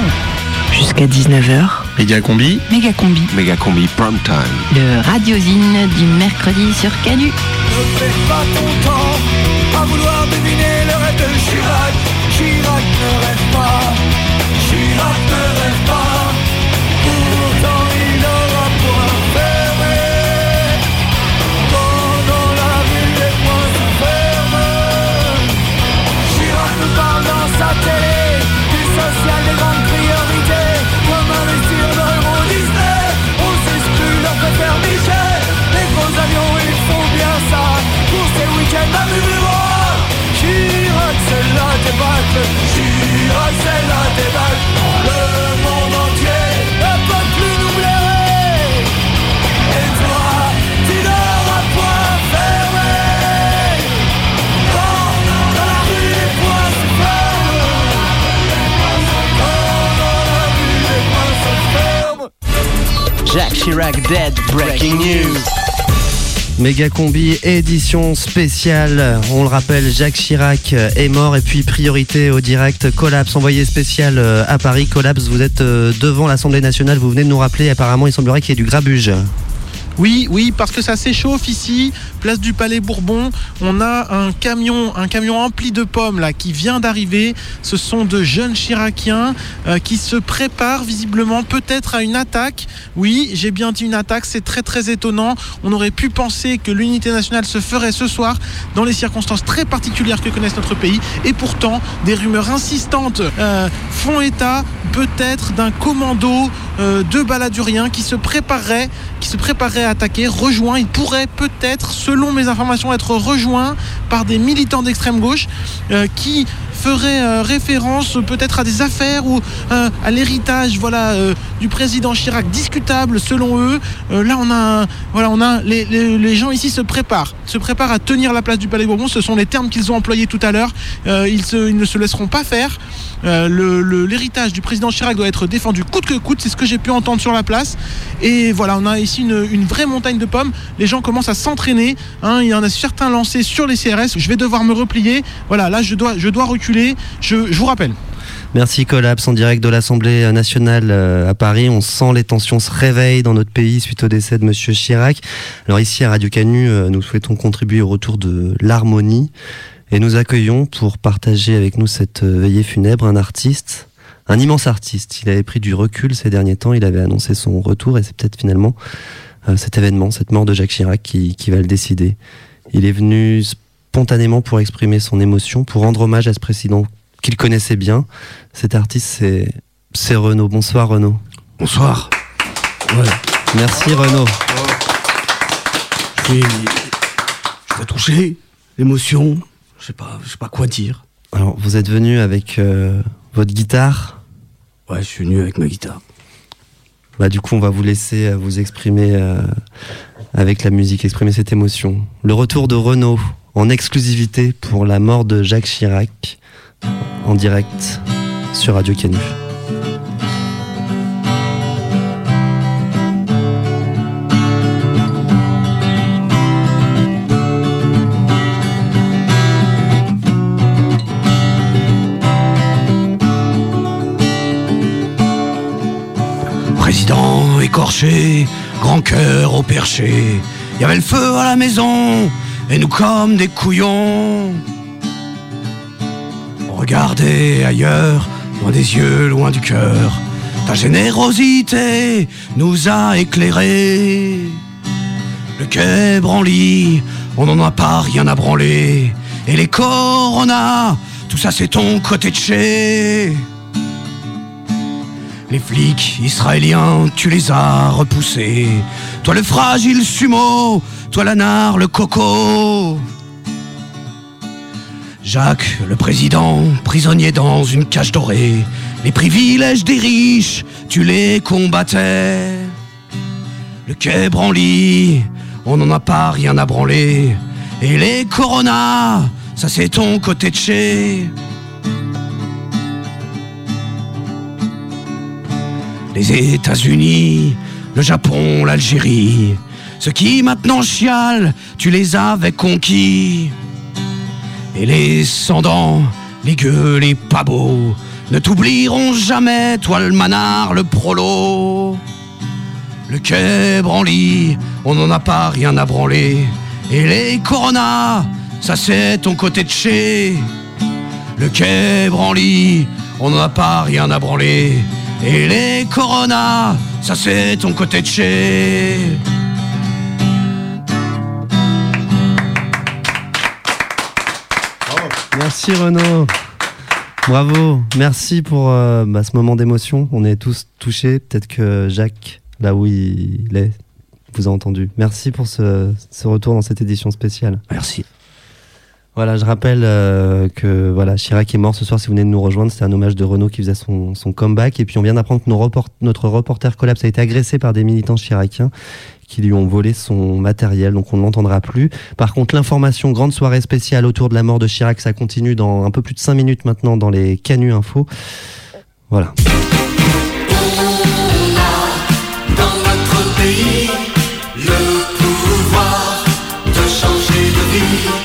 [SPEAKER 43] Jusqu'à 19h,
[SPEAKER 31] Méga combi.
[SPEAKER 43] Méga Combi,
[SPEAKER 31] Méga combi prime time.
[SPEAKER 43] le radiosine du mercredi sur Canu.
[SPEAKER 44] Ne perds pas ton temps à vouloir deviner le rêve de Chirac. Chirac ne rêve pas, Chirac ne rêve pas.
[SPEAKER 4] Jacques Chirac dead, breaking news.
[SPEAKER 7] Méga combi édition spéciale. On le rappelle, Jacques Chirac est mort et puis priorité au direct Collapse envoyé spécial euh, à Paris. Collapse, vous êtes euh, devant l'Assemblée nationale. Vous venez de nous rappeler. Apparemment, il semblerait qu'il y ait du grabuge.
[SPEAKER 9] Oui, oui, parce que ça s'échauffe ici, place du Palais Bourbon. On a un camion, un camion rempli de pommes là qui vient d'arriver. Ce sont de jeunes Chiraciens euh, qui se préparent visiblement peut-être à une attaque. Oui, j'ai bien dit une attaque, c'est très très étonnant. On aurait pu penser que l'unité nationale se ferait ce soir dans les circonstances très particulières que connaissent notre pays. Et pourtant, des rumeurs insistantes euh, font état peut-être d'un commando euh, de baladuriens qui se préparerait, qui se préparerait à attaquer, rejoint. Il pourrait peut-être, selon mes informations, être rejoint par des militants d'extrême gauche euh, qui ferait euh, référence peut-être à des affaires ou euh, à l'héritage voilà euh, du président Chirac discutable selon eux. Là on a voilà on a les, les- gens ici se préparent se préparent à tenir la place du Palais Bourbon. Ce sont les termes qu'ils ont employés tout à l'heure. Ils, ils ne se laisseront pas faire. L'héritage du président Chirac doit être défendu coûte que coûte. C'est ce que j'ai pu entendre sur la place. Et voilà on a ici une, une vraie montagne de pommes. Les gens commencent à s'entraîner hein. il y en a certains lancés sur les CRS je vais devoir me replier. Voilà là je dois, je dois reculer je, vous rappelle
[SPEAKER 7] Merci Collapse en direct de l'Assemblée nationale euh, à Paris. On sent les tensions se réveillent dans notre pays suite au décès de Monsieur Chirac. Alors ici à Radio Canu, euh, nous souhaitons contribuer au retour de l'harmonie et nous accueillons pour partager avec nous cette euh, veillée funèbre un artiste, un immense artiste. Il avait pris du recul ces derniers temps, il avait annoncé son retour et c'est peut-être finalement cet événement, cette mort de Jacques Chirac qui, qui va le décider. Il est venu spontanément pour exprimer son émotion, pour rendre hommage à ce président qu'il connaissait bien. Cet artiste, c'est, c'est Renaud. Bonsoir Renaud.
[SPEAKER 45] Bonsoir.
[SPEAKER 7] Merci Renaud.
[SPEAKER 45] Je suis, je suis touché, l'émotion, je sais pas, je sais pas quoi dire.
[SPEAKER 7] Alors, vous êtes venu avec euh, votre guitare?
[SPEAKER 45] Ouais, je suis venu avec ma guitare.
[SPEAKER 7] Bah, du coup, on va vous laisser euh, vous exprimer euh, avec la musique, exprimer cette émotion. Le retour de Renaud en exclusivité pour la mort de Jacques Chirac en direct sur Radio Canu.
[SPEAKER 45] Président écorché, grand cœur au perché. Y avait le feu à la maison, et nous comme des couillons. On regardait ailleurs, loin des yeux, loin du cœur. Ta générosité nous a éclairés. Le quai branli, on n'en a pas rien à branler. Et les coronas, tout ça c'est ton côté de chez. Les flics israéliens, tu les as repoussés. Toi le fragile sumo, toi l'anard, le coco. Jacques, le président, prisonnier dans une cage dorée. Les privilèges des riches, tu les combattais. Le quai branli, on n'en a pas rien à branler. Et les coronas, ça c'est ton côté de chez. les États-Unis, le Japon, l'Algérie. Ceux qui maintenant chialent, tu les avais conquis. Et les sans-dents, les gueux, les pas beaux, ne t'oublieront jamais, toi le manard, le prolo. Le quai branli, on n'en a pas rien à branler. Et les coronas, ça c'est ton côté de chez. Le quai branli, on n'en a pas rien à branler. Et les coronas, ça c'est ton côté de chez.
[SPEAKER 7] Merci Renaud. Bravo. Merci pour euh, bah, ce moment d'émotion. On est tous touchés. Peut-être que Jacques, là où il est, vous a entendu. Merci pour ce, ce retour dans cette édition spéciale.
[SPEAKER 45] Merci.
[SPEAKER 7] Voilà, je rappelle euh, que voilà, Chirac est mort ce soir. Si vous venez de nous rejoindre, c'était un hommage de Renaud qui faisait son, son comeback. Et puis on vient d'apprendre que nos report- notre reporter Collapse a été agressé par des militants chiraciens qui lui ont volé son matériel, donc on ne l'entendra plus. Par contre, l'information, grande soirée spéciale autour de la mort de Chirac, ça continue dans un peu plus de 5 minutes maintenant dans les Canu Info. Voilà.
[SPEAKER 28] dans notre pays le pouvoir de changer de vie.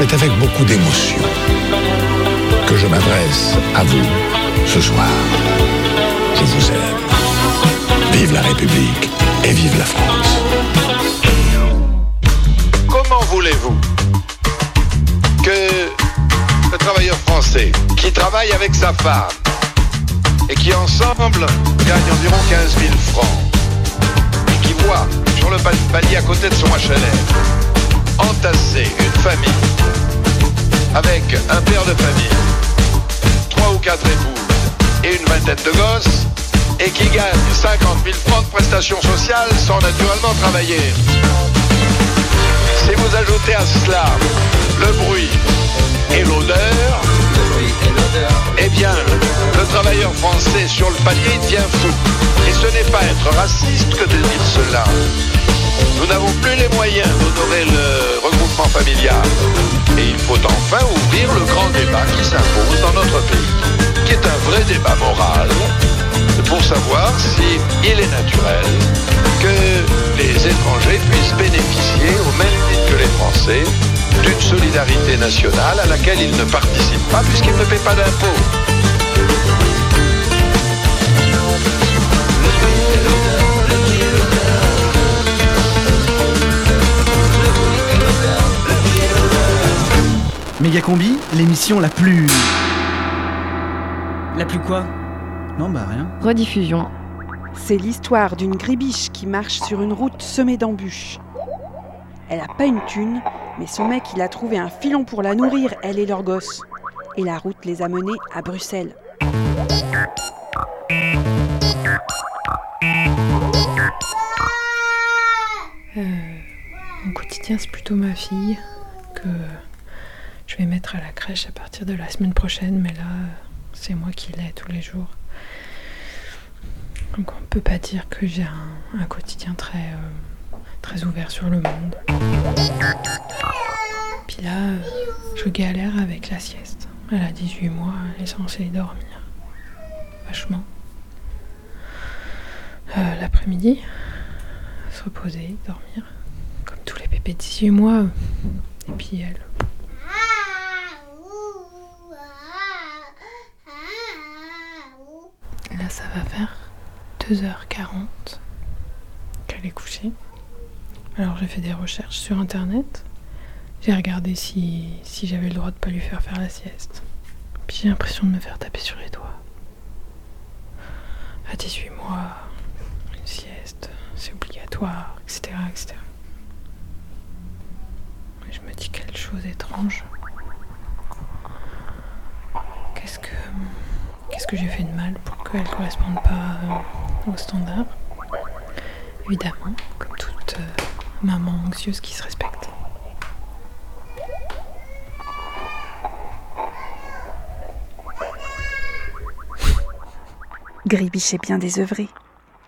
[SPEAKER 46] C'est avec beaucoup d'émotion que je m'adresse à vous ce soir. Je vous aime. Vive la République et vive la France.
[SPEAKER 47] Comment voulez-vous que le travailleur français qui travaille avec sa femme et qui ensemble gagne environ 15 000 francs et qui voit sur le pa- palier à côté de son HLM entasser une famille avec un père de famille, trois ou quatre épouses et une vingtaine de gosses et qui gagne 50 000 francs de prestations sociales sans naturellement travailler. Si vous ajoutez à cela le bruit et l'odeur, eh bien, le travailleur français sur le palier devient fou. Et ce n'est pas être raciste que de dire cela. Nous n'avons plus les moyens d'honorer le regroupement familial. Et il faut enfin ouvrir le grand débat qui s'impose dans notre pays, qui est un vrai débat moral, pour savoir si il est naturel que les étrangers puissent bénéficier, au même titre que les Français, d'une solidarité nationale à laquelle ils ne participent pas puisqu'ils ne paient pas d'impôts.
[SPEAKER 31] Méga Combi, l'émission la plus.
[SPEAKER 48] La plus quoi? Non, bah rien.
[SPEAKER 27] Rediffusion.
[SPEAKER 37] C'est l'histoire d'une gribiche qui marche sur une route semée d'embûches. Elle a pas une thune, mais son mec il a trouvé un filon pour la nourrir, elle et leur gosse. Et la route les a menés à Bruxelles.
[SPEAKER 34] Euh, mon quotidien, c'est plutôt ma fille que vais mettre à la crèche à partir de la semaine prochaine, mais là, c'est moi qui l'ai tous les jours. Donc on peut pas dire que j'ai un, quotidien très, euh, très ouvert sur le monde. Puis là, je galère avec la sieste. Elle a 18 mois, elle est censée dormir. Vachement. Euh, L'après-midi, se reposer, dormir. Comme tous les bébés de 18 mois. Et puis elle. Là, ça va faire 2h40 qu'elle est couchée. Alors, j'ai fait des recherches sur internet. J'ai regardé si, si j'avais le droit de pas lui faire faire la sieste. Puis j'ai l'impression de me faire taper sur les doigts. À 18 mois, une sieste, c'est obligatoire, etc. etc. Mais je me dis quelle chose étrange. Qu'est-ce que qu'est-ce que j'ai fait de mal pour qu'elle ne corresponde pas euh, aux standards Évidemment, comme toute euh, maman anxieuse qui se respecte.
[SPEAKER 37] Gribiche est bien désœuvrée.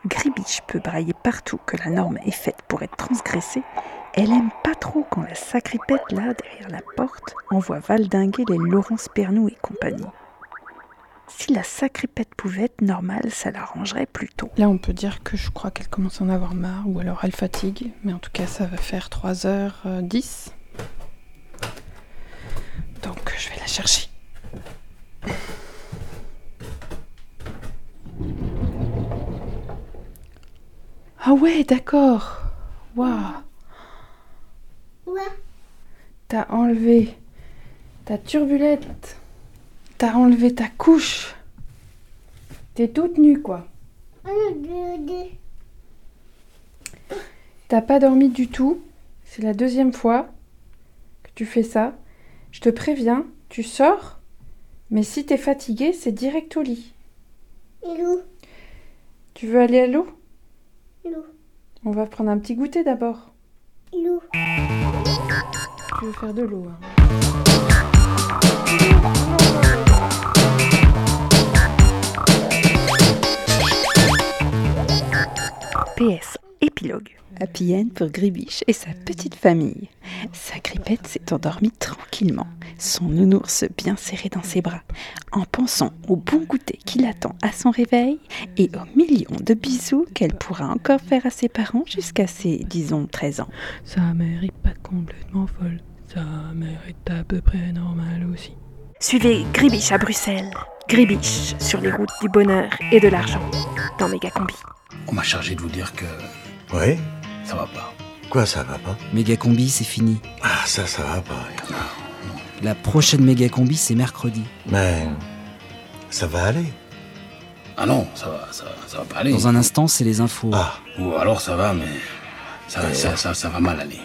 [SPEAKER 37] Gribiche peut brailler partout que la norme est faite pour être transgressée. Elle aime pas trop quand la sacripette, là, derrière la porte, envoie valdinguer les Laurence Pernou et compagnie. Si la sacripette pouvait être normale, ça l'arrangerait plutôt.
[SPEAKER 34] Là, on peut dire que je crois qu'elle commence à en avoir marre, ou alors elle fatigue, mais en tout cas, ça va faire 3h10. Donc, je vais la chercher. Ah ouais, d'accord. Waouh. T'as enlevé ta turbulette. T'as enlevé ta couche. T'es toute nue, quoi. T'as pas dormi du tout. C'est la deuxième fois que tu fais ça. Je te préviens, tu sors, mais si t'es fatigué, c'est direct au lit. Tu veux aller à l'eau? On va prendre un petit goûter d'abord. Tu veux faire de l'eau hein
[SPEAKER 37] PS, Épilogue. Happy End pour Gribiche et sa petite famille. Sa grippette s'est endormie tranquillement, son nounours bien serré dans ses bras, en pensant au bon goûter qui l'attend à son réveil et aux millions de bisous qu'elle pourra encore faire à ses parents jusqu'à ses, disons, 13 ans.
[SPEAKER 49] Sa mère est pas complètement folle. Sa mère est à peu près normale aussi.
[SPEAKER 37] Suivez Gribiche à Bruxelles. Gribiche sur les routes du bonheur et de l'argent dans Mégacombi.
[SPEAKER 50] On m'a chargé de vous dire que
[SPEAKER 51] Oui
[SPEAKER 50] ça va pas.
[SPEAKER 51] Quoi, ça va pas?
[SPEAKER 52] Méga combi, c'est fini.
[SPEAKER 51] Ah, ça, ça va pas.
[SPEAKER 52] La prochaine méga combi, c'est mercredi.
[SPEAKER 51] Mais ça va aller.
[SPEAKER 50] Ah non, ça va, ça, ça va pas aller.
[SPEAKER 52] Dans un instant, c'est les infos.
[SPEAKER 51] Ah.
[SPEAKER 50] Ou alors ça va, mais ça, ça, ça, ça va mal aller.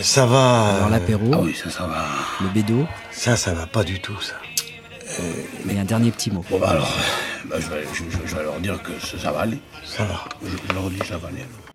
[SPEAKER 51] Ça va.
[SPEAKER 52] Alors l'apéro.
[SPEAKER 50] Ah oui, ça, ça va.
[SPEAKER 52] Le bédo.
[SPEAKER 51] Ça, ça va pas du tout, ça.
[SPEAKER 52] Et un dernier petit mot.
[SPEAKER 50] Bon, bah alors, bah, je, vais, je, je- je vais leur dire que ça, ça va aller.
[SPEAKER 51] Ça va.
[SPEAKER 50] Ça.